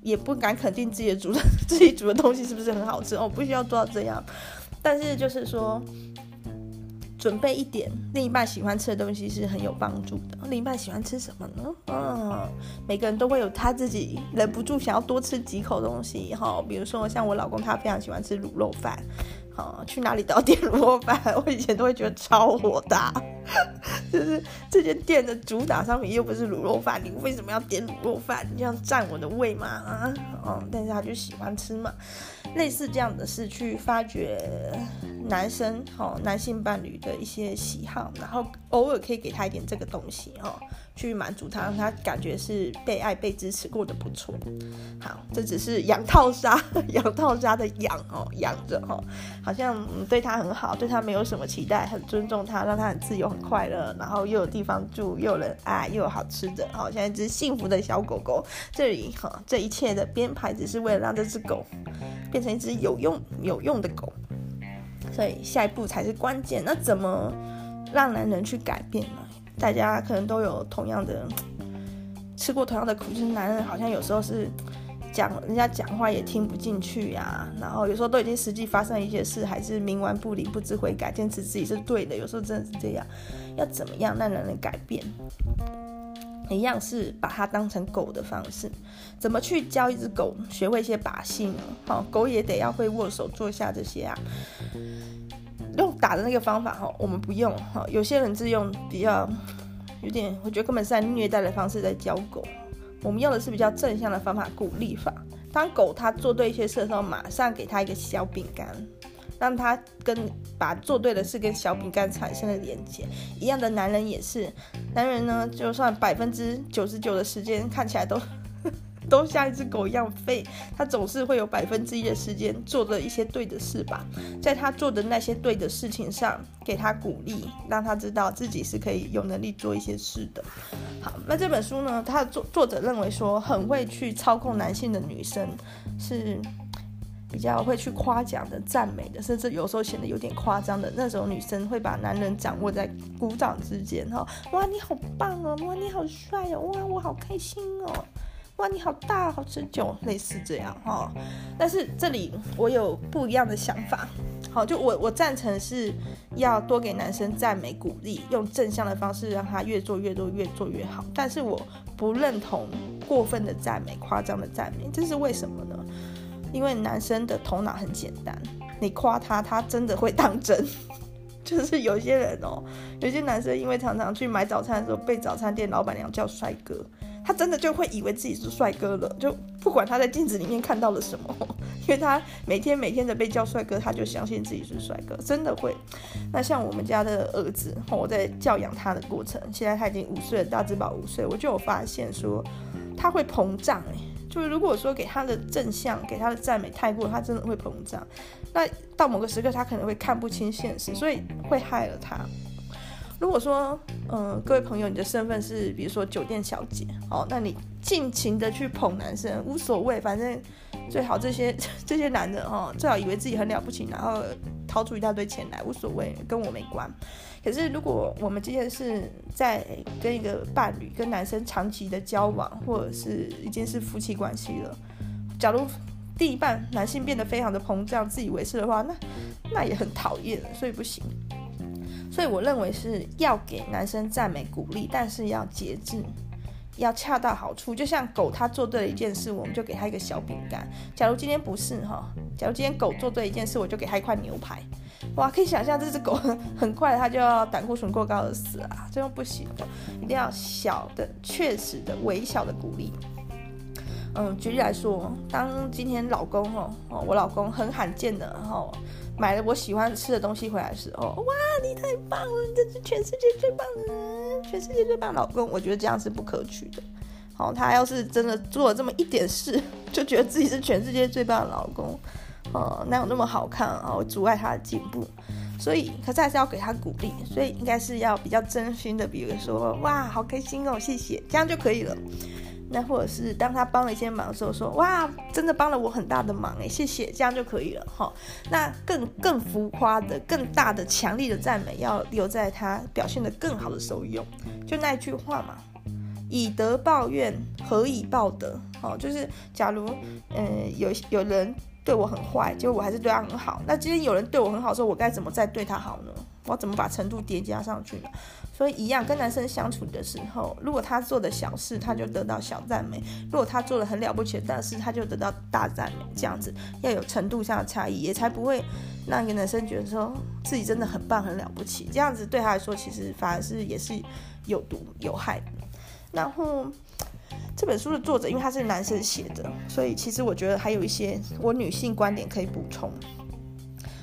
Speaker 1: 也不敢肯定自己的煮的 自己煮的东西是不是很好吃哦，不需要做到这样。但是就是说，准备一点另一半喜欢吃的东西是很有帮助的。另一半喜欢吃什么呢？嗯，每个人都会有他自己忍不住想要多吃几口东西哈。比如说像我老公，他非常喜欢吃卤肉饭，哦，去哪里都要点卤肉饭，我以前都会觉得超火大，就是这间店的主打商品又不是卤肉饭，你为什么要点卤肉饭？你这样占我的胃吗？啊，哦，但是他就喜欢吃嘛，类似这样的是去发掘男生哦，男性伴侣的一些喜好，然后偶尔可以给他一点这个东西哦。去满足他，让他感觉是被爱、被支持，过得不错。好，这只是养套杀，养套杀的养哦，养着哦，好像对他很好，对他没有什么期待，很尊重他，让他很自由、很快乐，然后又有地方住，又有人爱，又有好吃的。好，现在一只幸福的小狗狗，这里哈，这一切的编排只是为了让这只狗变成一只有用、有用的狗。所以下一步才是关键。那怎么让男人去改变呢？大家可能都有同样的吃过同样的苦，就是男人好像有时候是讲人家讲话也听不进去呀、啊，然后有时候都已经实际发生一些事，还是冥顽不灵、不知悔改，坚持自己是对的。有时候真的是这样，要怎么样让男人改变？一样是把它当成狗的方式，怎么去教一只狗学会一些把戏呢？好，狗也得要会握手、坐下这些啊。打的那个方法哈，我们不用哈。有些人是用比较有点，我觉得根本是在虐待的方式在教狗。我们用的是比较正向的方法，鼓励法。当狗它做对一些事的时候，马上给它一个小饼干，让它跟把做对的事跟小饼干产生了连接。一样的，男人也是，男人呢，就算百分之九十九的时间看起来都。都像一只狗一样废，他总是会有百分之一的时间做着一些对的事吧，在他做的那些对的事情上，给他鼓励，让他知道自己是可以有能力做一些事的。好，那这本书呢，他的作作者认为说，很会去操控男性的女生是比较会去夸奖的、赞美的，甚至有时候显得有点夸张的那种女生，会把男人掌握在鼓掌之间。哈，哇，你好棒哦！哇，你好帅哦！哇，我好开心哦！哇，你好大，好持久，类似这样哈。但是这里我有不一样的想法，好，就我我赞成是要多给男生赞美鼓励，用正向的方式让他越做越多，越做越好。但是我不认同过分的赞美、夸张的赞美，这是为什么呢？因为男生的头脑很简单，你夸他，他真的会当真。就是有些人哦，有些男生因为常常去买早餐的时候被早餐店老板娘叫帅哥。他真的就会以为自己是帅哥了，就不管他在镜子里面看到了什么，因为他每天每天的被叫帅哥，他就相信自己是帅哥，真的会。那像我们家的儿子，我在教养他的过程，现在他已经五岁了，大智宝五岁，我就有发现说他会膨胀，哎，就是如果说给他的正向，给他的赞美太过，他真的会膨胀。那到某个时刻，他可能会看不清现实，所以会害了他。如果说，嗯、各位朋友，你的身份是比如说酒店小姐，哦，那你尽情的去捧男生，无所谓，反正最好这些 这些男的哦，最好以为自己很了不起，然后掏出一大堆钱来，无所谓，跟我没关。可是如果我们今天是在跟一个伴侣、跟男生长期的交往，或者是已经是夫妻关系了，假如另一半男性变得非常的膨胀、自以为是的话，那那也很讨厌，所以不行。所以我认为是要给男生赞美鼓励，但是要节制，要恰到好处。就像狗，它做对了一件事，我们就给它一个小饼干。假如今天不是哈，假如今天狗做对一件事，我就给它一块牛排。哇，可以想象这只狗 很快它就要胆固醇过高而死啊，这样不行的，一定要小的、确实的、微小的鼓励。嗯，举例来说，当今天老公哦，我老公很罕见的哈。买了我喜欢吃的东西回来的时候，哇，你太棒了，你真是全世界最棒的人，全世界最棒老公。我觉得这样是不可取的。好，他要是真的做了这么一点事，就觉得自己是全世界最棒的老公，哦，哪有那么好看啊？会阻碍他的进步。所以，可是还是要给他鼓励。所以，应该是要比较真心的，比如说，哇，好开心哦，谢谢，这样就可以了。那或者是当他帮了一些忙的时候，说哇，真的帮了我很大的忙哎，谢谢，这样就可以了哈。那更更浮夸的、更大的、强力的赞美，要留在他表现得更好的时候用。就那一句话嘛，以德报怨，何以报德？哦，就是假如嗯、呃、有有人对我很坏，结果我还是对他很好。那今天有人对我很好的时候，我该怎么再对他好呢？我要怎么把程度叠加上去呢？所以一样，跟男生相处的时候，如果他做的小事，他就得到小赞美；如果他做了很了不起的大事，他就得到大赞美。这样子要有程度上的差异，也才不会让一个男生觉得说自己真的很棒、很了不起。这样子对他来说，其实反而是也是有毒有害的。然后这本书的作者，因为他是男生写的，所以其实我觉得还有一些我女性观点可以补充。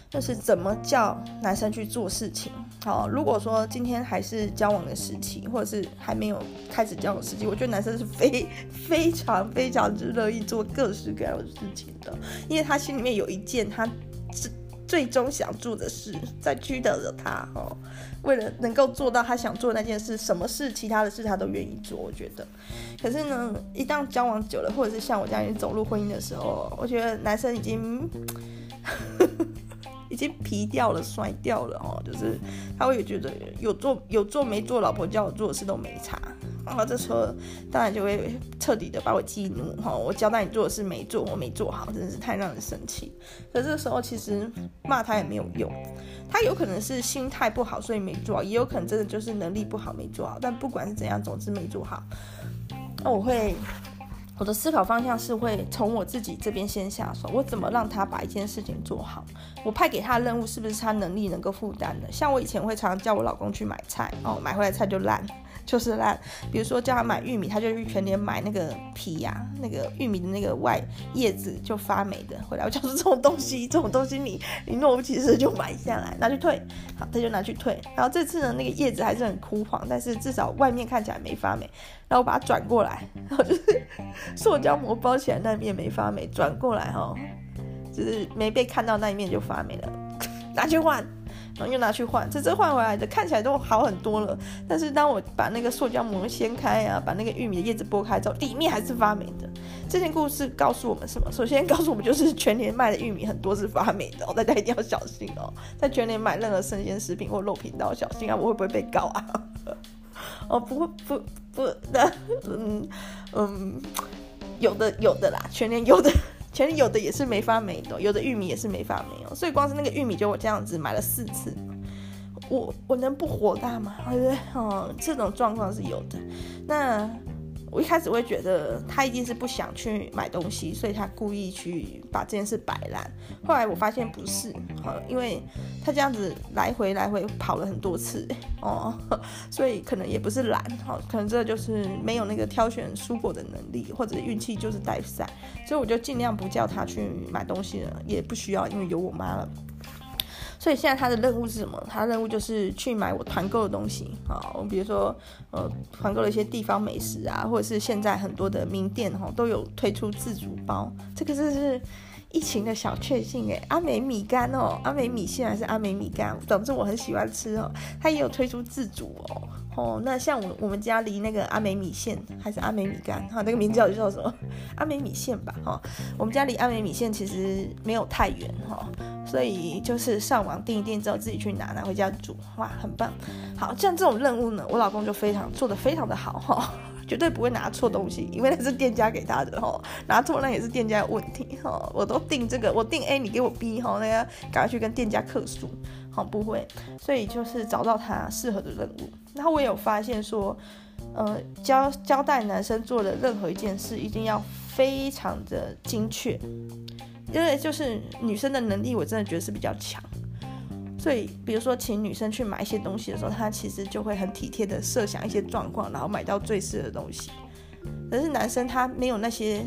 Speaker 1: 就是怎么叫男生去做事情。好，如果说今天还是交往的时期，或者是还没有开始交往时期，我觉得男生是非 非常非常之乐意做各式各样的事情的，因为他心里面有一件他最终想做的事在驱得着他哦。为了能够做到他想做那件事，什么事其他的事他都愿意做。我觉得，可是呢，一旦交往久了，或者是像我这样走入婚姻的时候，我觉得男生已经。已经皮掉了，摔掉了哦，就是他会觉得有做有做没做，老婆叫我做的事都没差，然后这时候当然就会彻底的把我激怒哈，我交代你做的事没做，我没做好，真的是太让人生气。可这时候其实骂他也没有用，他有可能是心态不好，所以没做好，也有可能真的就是能力不好没做好。但不管是怎样，总之没做好，那我会。我的思考方向是会从我自己这边先下手，我怎么让他把一件事情做好？我派给他的任务是不是他能力能够负担的？像我以前会常常叫我老公去买菜，哦，买回来菜就烂。就是烂，比如说叫他买玉米，他就去全年买那个皮呀、那个玉米的那个外叶子就发霉的回来。我就说这种东西，这种东西你你若无其事就买下来拿去退，好，他就拿去退。然后这次呢，那个叶子还是很枯黄，但是至少外面看起来没发霉。然后我把它转过来，然后就是 塑胶膜包起来那面没发霉，转过来哈，就是没被看到那一面就发霉了，拿去换。然后又拿去换，这这换回来的看起来都好很多了。但是当我把那个塑胶膜掀开啊，把那个玉米的叶子剥开之后，里面还是发霉的。这件故事告诉我们什么？首先告诉我们就是全联卖的玉米很多是发霉的哦，大家一定要小心哦。在全联买任何生鲜食品或肉品都要小心啊！我会不会被告啊？哦，不会，不不的，嗯嗯，有的有的啦，全联有的。其实有的也是没发霉的，有的玉米也是没发霉哦，所以光是那个玉米就我这样子买了四次，我我能不火大吗？对不对？哦，这种状况是有的，那。我一开始会觉得他一定是不想去买东西，所以他故意去把这件事摆烂。后来我发现不是，因为他这样子来回来回跑了很多次，哦，所以可能也不是懒，可能这就是没有那个挑选蔬果的能力，或者运气就是带散。所以我就尽量不叫他去买东西了，也不需要，因为有我妈了。所以现在他的任务是什么？他的任务就是去买我团购的东西啊，我比如说呃团购了一些地方美食啊，或者是现在很多的名店哈都有推出自主包，这个是疫情的小确幸诶。阿美米干哦，阿美米线还是阿美米干，总之我很喜欢吃哦，它也有推出自主哦。哦，那像我我们家离那个阿美米线还是阿美米干哈，那个名字叫叫什么？阿美米线吧哈。我们家离阿美米线其实没有太远哈，所以就是上网订一订之后自己去拿拿回家煮，哇，很棒。好，像这种任务呢，我老公就非常做得非常的好哈，绝对不会拿错东西，因为那是店家给他的哈，拿错那也是店家的问题哈。我都订这个，我订 A 你给我 B 哈，那个赶快去跟店家客诉。好，不会，所以就是找到他适合的任务。然后我也有发现说，呃，交交代男生做的任何一件事，一定要非常的精确，因为就是女生的能力，我真的觉得是比较强。所以，比如说请女生去买一些东西的时候，她其实就会很体贴的设想一些状况，然后买到最适的东西。可是男生他没有那些。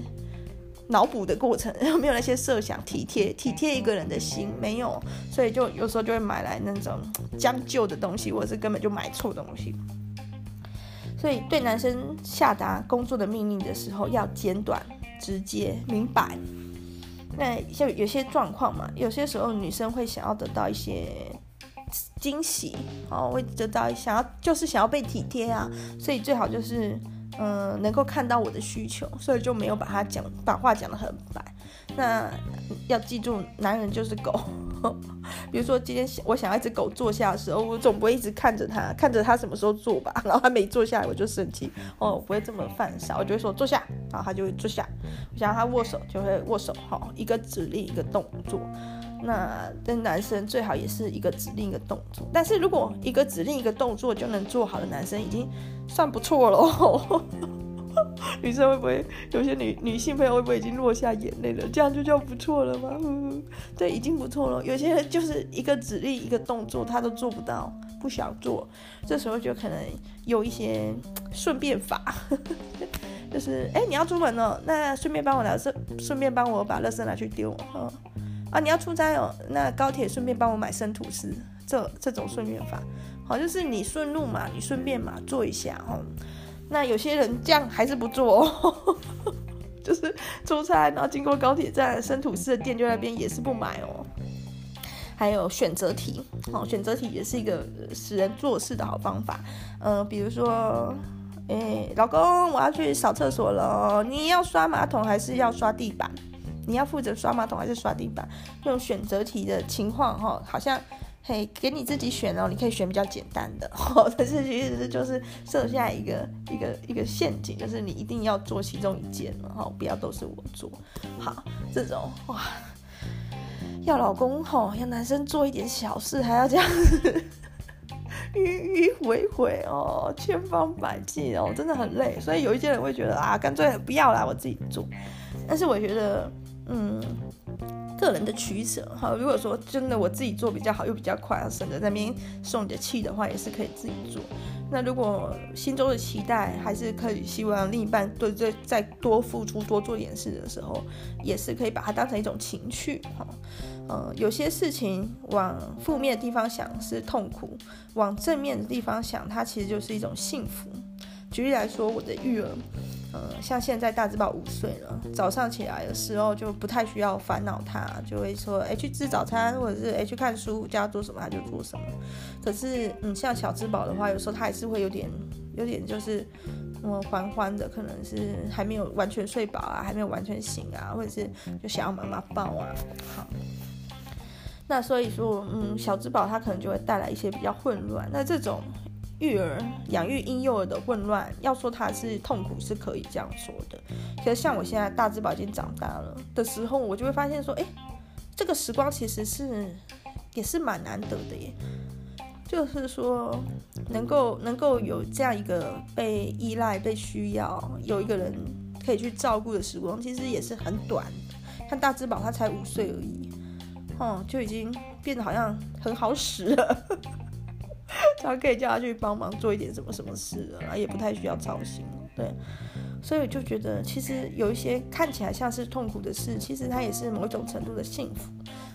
Speaker 1: 脑补的过程，没有那些设想，体贴体贴一个人的心，没有，所以就有时候就会买来那种将就的东西，或者是根本就买错东西。所以对男生下达工作的命令的时候，要简短、直接、明白。那像有些状况嘛，有些时候女生会想要得到一些惊喜，哦，会得到想要就是想要被体贴啊，所以最好就是。嗯，能够看到我的需求，所以就没有把他讲，把话讲得很白。那要记住，男人就是狗。比如说今天我想要一只狗坐下的时候，我总不会一直看着他，看着他什么时候坐吧。然后他没坐下来，我就生气。哦，不会这么犯傻，我就会说坐下，然后他就会坐下。我想要他握手就会握手，哈，一个指令一个动作。那跟男生最好也是一个指令一个动作。但是如果一个指令一个动作就能做好的男生，已经算不错了。女生会不会有些女女性朋友会不会已经落下眼泪了？这样就叫不错了吗？嗯，对，已经不错了。有些人就是一个指令一个动作他都做不到，不想做，这时候就可能有一些顺便法，就是哎、你要出门哦，那顺便帮我拿顺顺便帮我把垃圾拿去丢啊啊，你要出差哦，那高铁顺便帮我买生吐司，这这种顺便法，好，就是你顺路嘛，你顺便嘛做一下哈。那有些人这样还是不做哦，就是出差，然后经过高铁站，生吐司的店就在那边也是不买哦。还有选择题，哦，选择题也是一个使人做事的好方法。嗯、比如说，哎，老公，我要去扫厕所了，你要刷马桶还是要刷地板？你要负责刷马桶还是刷地板？用选择题的情况，哈，好像。嘿，给你自己选哦，你可以选比较简单的，哦，但是其实就是设下一个一个一个陷阱，就是你一定要做其中一件，然哦，不要都是我做。好，这种哇，要老公吼，要男生做一点小事，还要这样子 迂迂回回哦，千方百计哦，真的很累。所以有一些人会觉得啊，干脆不要啦，我自己做。但是我觉得，嗯。个人的取舍哈，如果说真的我自己做比较好，又比较快，省得那边受你的气的话，也是可以自己做。那如果心中的期待还是可以希望另一半对这再多付出多做点事的时候，也是可以把它当成一种情趣哈。呃，有些事情往负面的地方想是痛苦，往正面的地方想，它其实就是一种幸福。举例来说，我的育儿。呃，像现在大之宝五岁了，早上起来的时候就不太需要烦恼他，就会说，哎，去吃早餐，或者是哎去看书，叫他做什么他就做什么。可是，嗯，像小之宝的话，有时候他还是会有点，有点就是，嗯，欢欢的，可能是还没有完全睡饱啊，还没有完全醒啊，或者是就想要妈妈抱啊。好，那所以说，嗯，小之宝他可能就会带来一些比较混乱。那这种。育儿养育婴幼儿的混乱，要说他是痛苦是可以这样说的。其实像我现在大之宝已经长大了的时候，我就会发现说，哎，这个时光其实是也是蛮难得的耶。就是说，能够能够有这样一个被依赖、被需要，有一个人可以去照顾的时光，其实也是很短。像大之宝他才五岁而已，哦，就已经变得好像很好使了。他可以叫他去帮忙做一点什么什么事啊，也不太需要操心，对，所以我就觉得其实有一些看起来像是痛苦的事，其实它也是某种程度的幸福。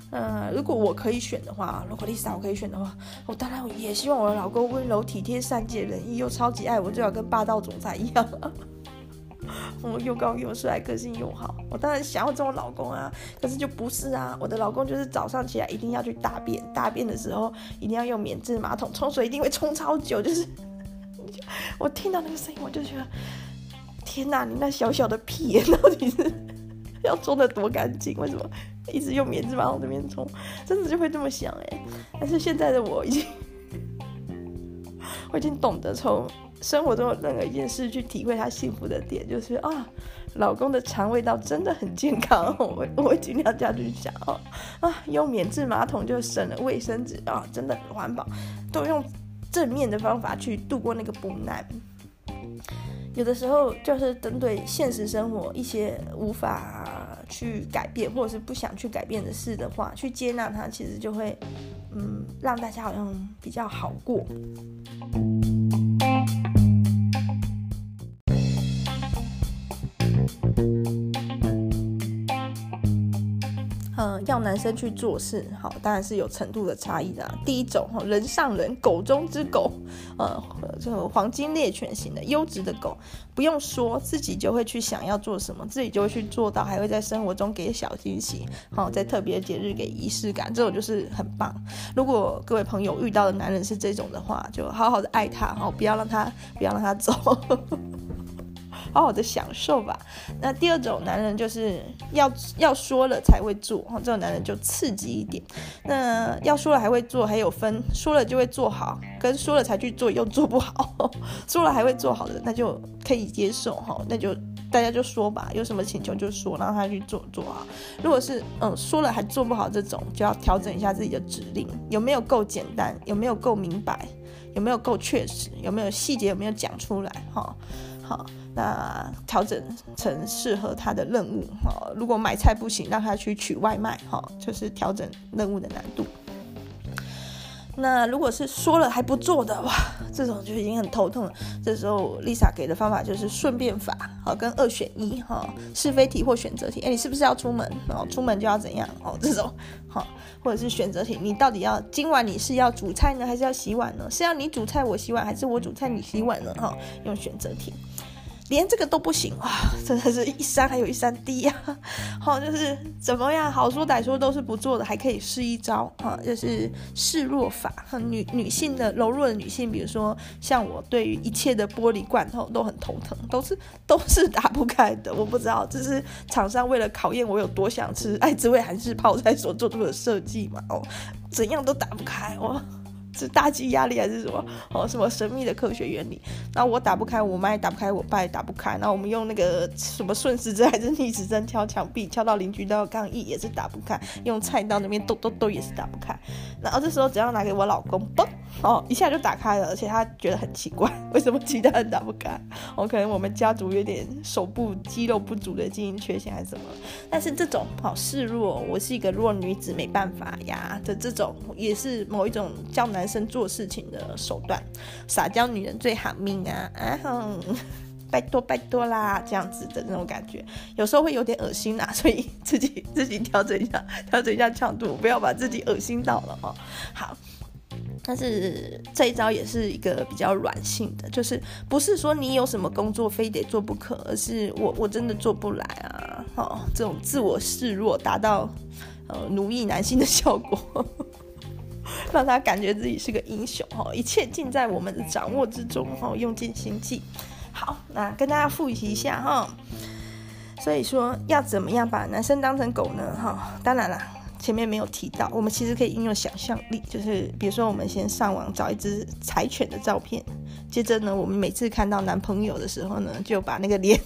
Speaker 1: 呃，如果我可以选的话，如果 Lisa 我可以选的话，我当然也希望我的老公温柔体贴、善解人意，又超级爱我，最好跟霸道总裁一样。我又高又帅，个性又好，我当然想要这种老公啊。可是就不是啊，我的老公就是早上起来一定要去大便，大便的时候一定要用免治马桶冲水，一定会冲超久。就是 我听到那个声音，我就觉得天哪，你那小小的屁眼到底是 要冲得多干净？为什么一直用免治马桶这边冲？真的就会这么想哎。但是现在的我已经，我已经懂得从。生活中的任何一件事，去体会他幸福的点，就是啊，老公的肠胃道真的很健康，我会我会尽量这样去想哦，啊，用免治马桶就省了卫生纸啊，真的很环保，都用正面的方法去度过那个不难。有的时候就是针对现实生活一些无法去改变或者是不想去改变的事的话，去接纳它，其实就会嗯，让大家好像比较好过。男生去做事，好，当然是有程度的差异的。第一种，人上人，狗中之狗，呃，这个黄金猎犬型的优质的狗，不用说，自己就会去想要做什么，自己就会去做到，还会在生活中给小惊喜，好，在特别节日给仪式感，这种就是很棒。如果各位朋友遇到的男人是这种的话，就好好的爱他，好，不要让他，不要让他走。好好的享受吧。那第二种男人就是要要说了才会做，哈，这种男人就刺激一点。那要说了还会做，还有分说了就会做好，跟说了才去做又做不好，说了还会做好的那就可以接受，哈，那就。大家就说吧，有什么请求就说，让他去做做好。如果是嗯说了还做不好这种，就要调整一下自己的指令，有没有够简单，有没有够明白，有没有够确实，有没有细节，有没有讲出来哈。好，那调整成适合他的任务哈。如果买菜不行，让他去取外卖哈，就是调整任务的难度。那如果是说了还不做的哇，这种就已经很头痛了。这时候 Lisa 给的方法就是顺便法，好，跟二选一哈，是非题或选择题。哎，你是不是要出门？哦，出门就要怎样？哦，这种好，或者是选择题，你到底要今晚你是要煮菜呢，还是要洗碗呢？是要你煮菜我洗碗，还是我煮菜你洗碗呢？哈，用选择题。连这个都不行哇，真的是一山还有一山低呀！好，就是怎么样，好说歹说都是不做的，还可以试一招啊，就是示弱法。女女性的柔弱的女性，比如说像我，对于一切的玻璃罐头都很头疼，都是 都是打不开的。我不知道这是厂商为了考验我有多想吃爱滋味韩式泡菜所做出的设计嘛？哦，怎样都打不开哦。是大气压力还是什么？哦，什么神秘的科学原理？那我打不开，我妈也打不开，我爸也打不开。那我们用那个什么顺时针还是逆时针敲墙壁，敲到邻居都要抗议，也是打不开。用菜刀那边剁剁剁也是打不开。然后这时候只要拿给我老公，嘣，哦，一下就打开了，而且他觉得很奇怪，为什么其他人打不开？哦，可能我们家族有点手部肌肉不足的基因缺陷还是什么？但是这种好示弱，我是一个弱女子，没办法呀的这种，也是某一种较难。生做事情的手段，撒娇女人最好命啊！啊哼，拜托拜托啦，这样子的那种感觉，有时候会有点恶心啊，所以自己自己调整一下，调整一下强度，不要把自己恶心到了哦。好，但是这一招也是一个比较软性的，就是不是说你有什么工作非得做不可，而是我我真的做不来啊！哦，这种自我示弱，达到呃奴役男性的效果。让他感觉自己是个英雄哈，一切尽在我们的掌握之中哈，用尽心计。好，那跟大家复习一下哈。所以说要怎么样把男生当成狗呢？哈，当然了，前面没有提到，我们其实可以运用想象力，就是比如说我们先上网找一只柴犬的照片，接着呢，我们每次看到男朋友的时候呢，就把那个脸。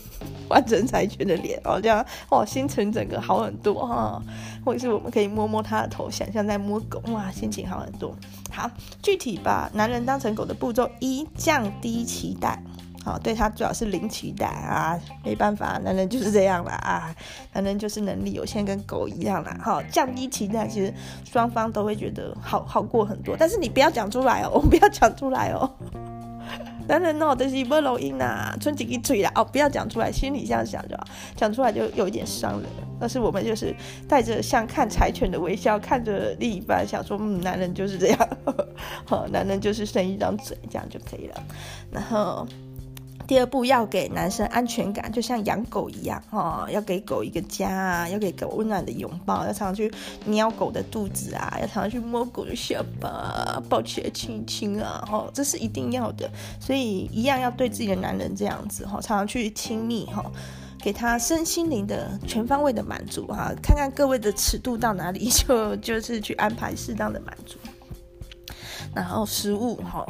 Speaker 1: 换成柴犬的脸 哦，这样哇，心情整个好很多哈。或者是我们可以摸摸他的头，想象在摸狗，哇，心情好很多。好，具体把男人当成狗的步骤一：降低期待。好，对他最好是零期待啊，没办法，男人就是这样啦啊，男人就是能力有限，跟狗一样啦。好，降低期待，其实双方都会觉得好好过很多。但是你不要讲出来哦，我不要讲出来哦。男人哦，都是不录音呐，春几个嘴啦哦，不要讲出来，心里这样想就好，讲出来就有一点伤人。但是我们就是带着像看柴犬的微笑，看着另一半，想说，嗯，男人就是这样，好，男人就是剩一张嘴，这样就可以了。然后。第二步要给男生安全感，就像养狗一样哦，要给狗一个家啊，要给狗温暖的拥抱，要常常去瞄狗的肚子啊，要常常去摸狗的下巴，抱起来亲一亲啊，哦，这是一定要的。所以一样要对自己的男人这样子哈，常常去亲密哈，给他身心灵的全方位的满足哈，看看各位的尺度到哪里，就就是去安排适当的满足。然后食物哈，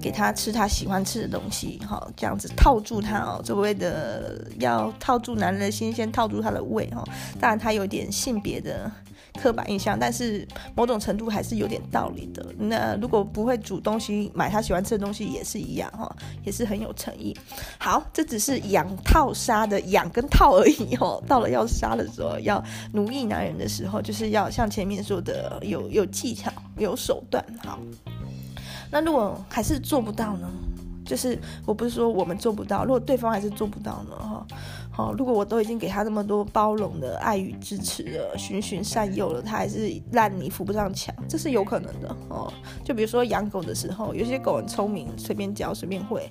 Speaker 1: 给他吃他喜欢吃的东西哈，这样子套住他哦，所谓的要套住男人的心，先套住他的胃哈。当然他有点性别的刻板印象，但是某种程度还是有点道理的。那如果不会煮东西，买他喜欢吃的东西也是一样哈，也是很有诚意。好，这只是养套杀的养跟套而已哦。到了要杀的时候，要奴役男人的时候，就是要像前面说的有有技巧。有手段，好。那如果还是做不到呢？就是我不是说我们做不到，如果对方还是做不到呢？哈。好，如果我都已经给他那么多包容的爱与支持了，循循善诱了，他还是烂泥扶不上墙，这是有可能的哦。就比如说养狗的时候，有些狗很聪明，随便教随便会，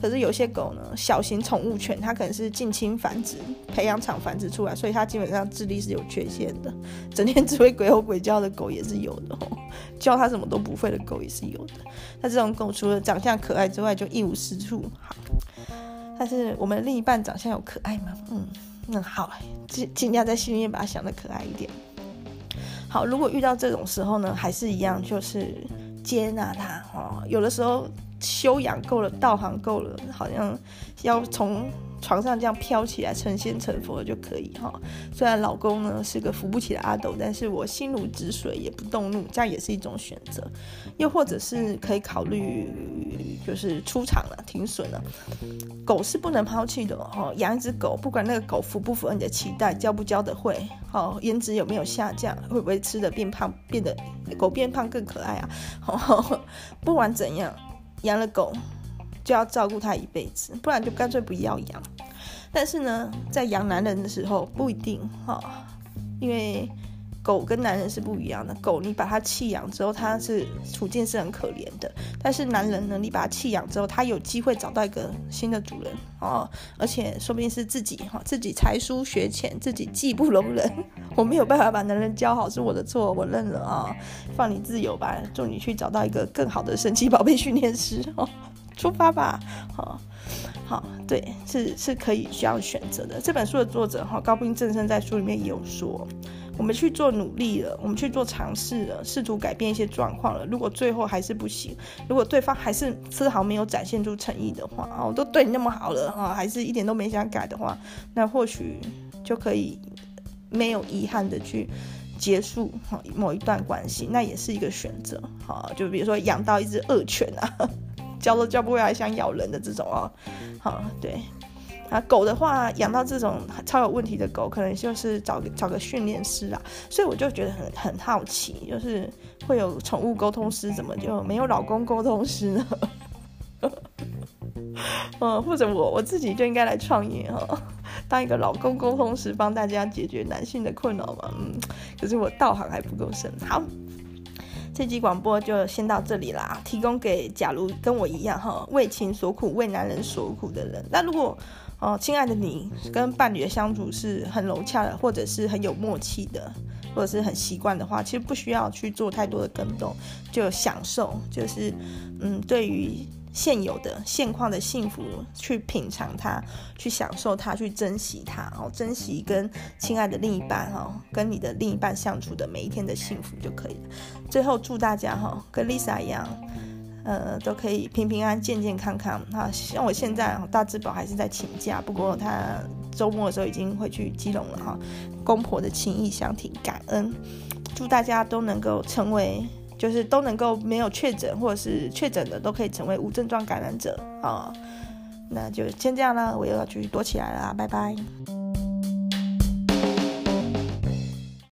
Speaker 1: 可是有些狗呢，小型宠物犬，它可能是近亲繁殖、培养场繁殖出来，所以它基本上智力是有缺陷的，整天只会鬼吼鬼叫的狗也是有的哦，教它什么都不会的狗也是有的。那这种狗除了长相可爱之外，就一无是处。好。但是我们另一半长相有可爱吗？嗯，那好，尽尽量在心里面把他想的可爱一点。好，如果遇到这种时候呢，还是一样，就是接纳他哦。有的时候修养够了，道行够了，好像要从床上这样飘起来成仙成佛就可以哈。虽然老公呢是个扶不起的阿斗，但是我心如止水也不动怒，这样也是一种选择。又或者是可以考虑，就是出场了，停损了。狗是不能抛弃的哈，养一只狗，不管那个狗符不符合你的期待，教不教得会，哦，颜值有没有下降，会不会吃的变胖，变得狗变胖更可爱啊？不管怎样。养了狗就要照顾它一辈子，不然就干脆不要养。但是呢，在养男人的时候不一定哈，因为狗跟男人是不一样的。狗你把它弃养之后，它是处境是很可怜的。但是男人呢，你把它弃养之后，他有机会找到一个新的主人哦，而且说不定是自己哈，自己才疏学浅，自己技不容人。我没有办法把男人教好，是我的错，我认了啊，放你自由吧，祝你去找到一个更好的神奇宝贝训练师哦，出发吧，好，好，对，是是可以需要选择的。这本书的作者哈高滨正生在书里面也有说。我们去做努力了，我们去做尝试了，试图改变一些状况了。如果最后还是不行，如果对方还是丝毫没有展现出诚意的话，啊，我都对你那么好了啊，还是一点都没想改的话，那或许就可以没有遗憾的去结束某一段关系，那也是一个选择。好，就比如说养到一只恶犬啊，教都教不回来，想咬人的这种哦，好，对。啊，狗的话养到这种超有问题的狗，可能就是找个找个训练师啊。所以我就觉得很很好奇，就是会有宠物沟通师，怎么就没有老公沟通师呢？嗯，或者我我自己就应该来创业哈，当一个老公沟通师，帮大家解决男性的困扰嘛。嗯，可是我道行还不够深。好，这集广播就先到这里啦，提供给假如跟我一样哈，为情所苦、为男人所苦的人。那如果哦，亲爱的你，跟伴侣的相处是很融洽的，或者是很有默契的，或者是很习惯的话，其实不需要去做太多的更动，就享受，就是嗯，对于现有的现况的幸福，去品尝它，去享受它，去珍惜它，哦，珍惜跟亲爱的另一半哈，跟你的另一半相处的每一天的幸福就可以了。最后祝大家哈，跟 Lisa 一样。呃，都可以平平安、健健康康。哈，像我现在大智宝还是在请假，不过他周末的时候已经回去基隆了哈。公婆的情义相挺，感恩。祝大家都能够成为，就是都能够没有确诊或者是确诊的，都可以成为无症状感染者啊。那就先这样了，我又要去躲起来了，拜拜。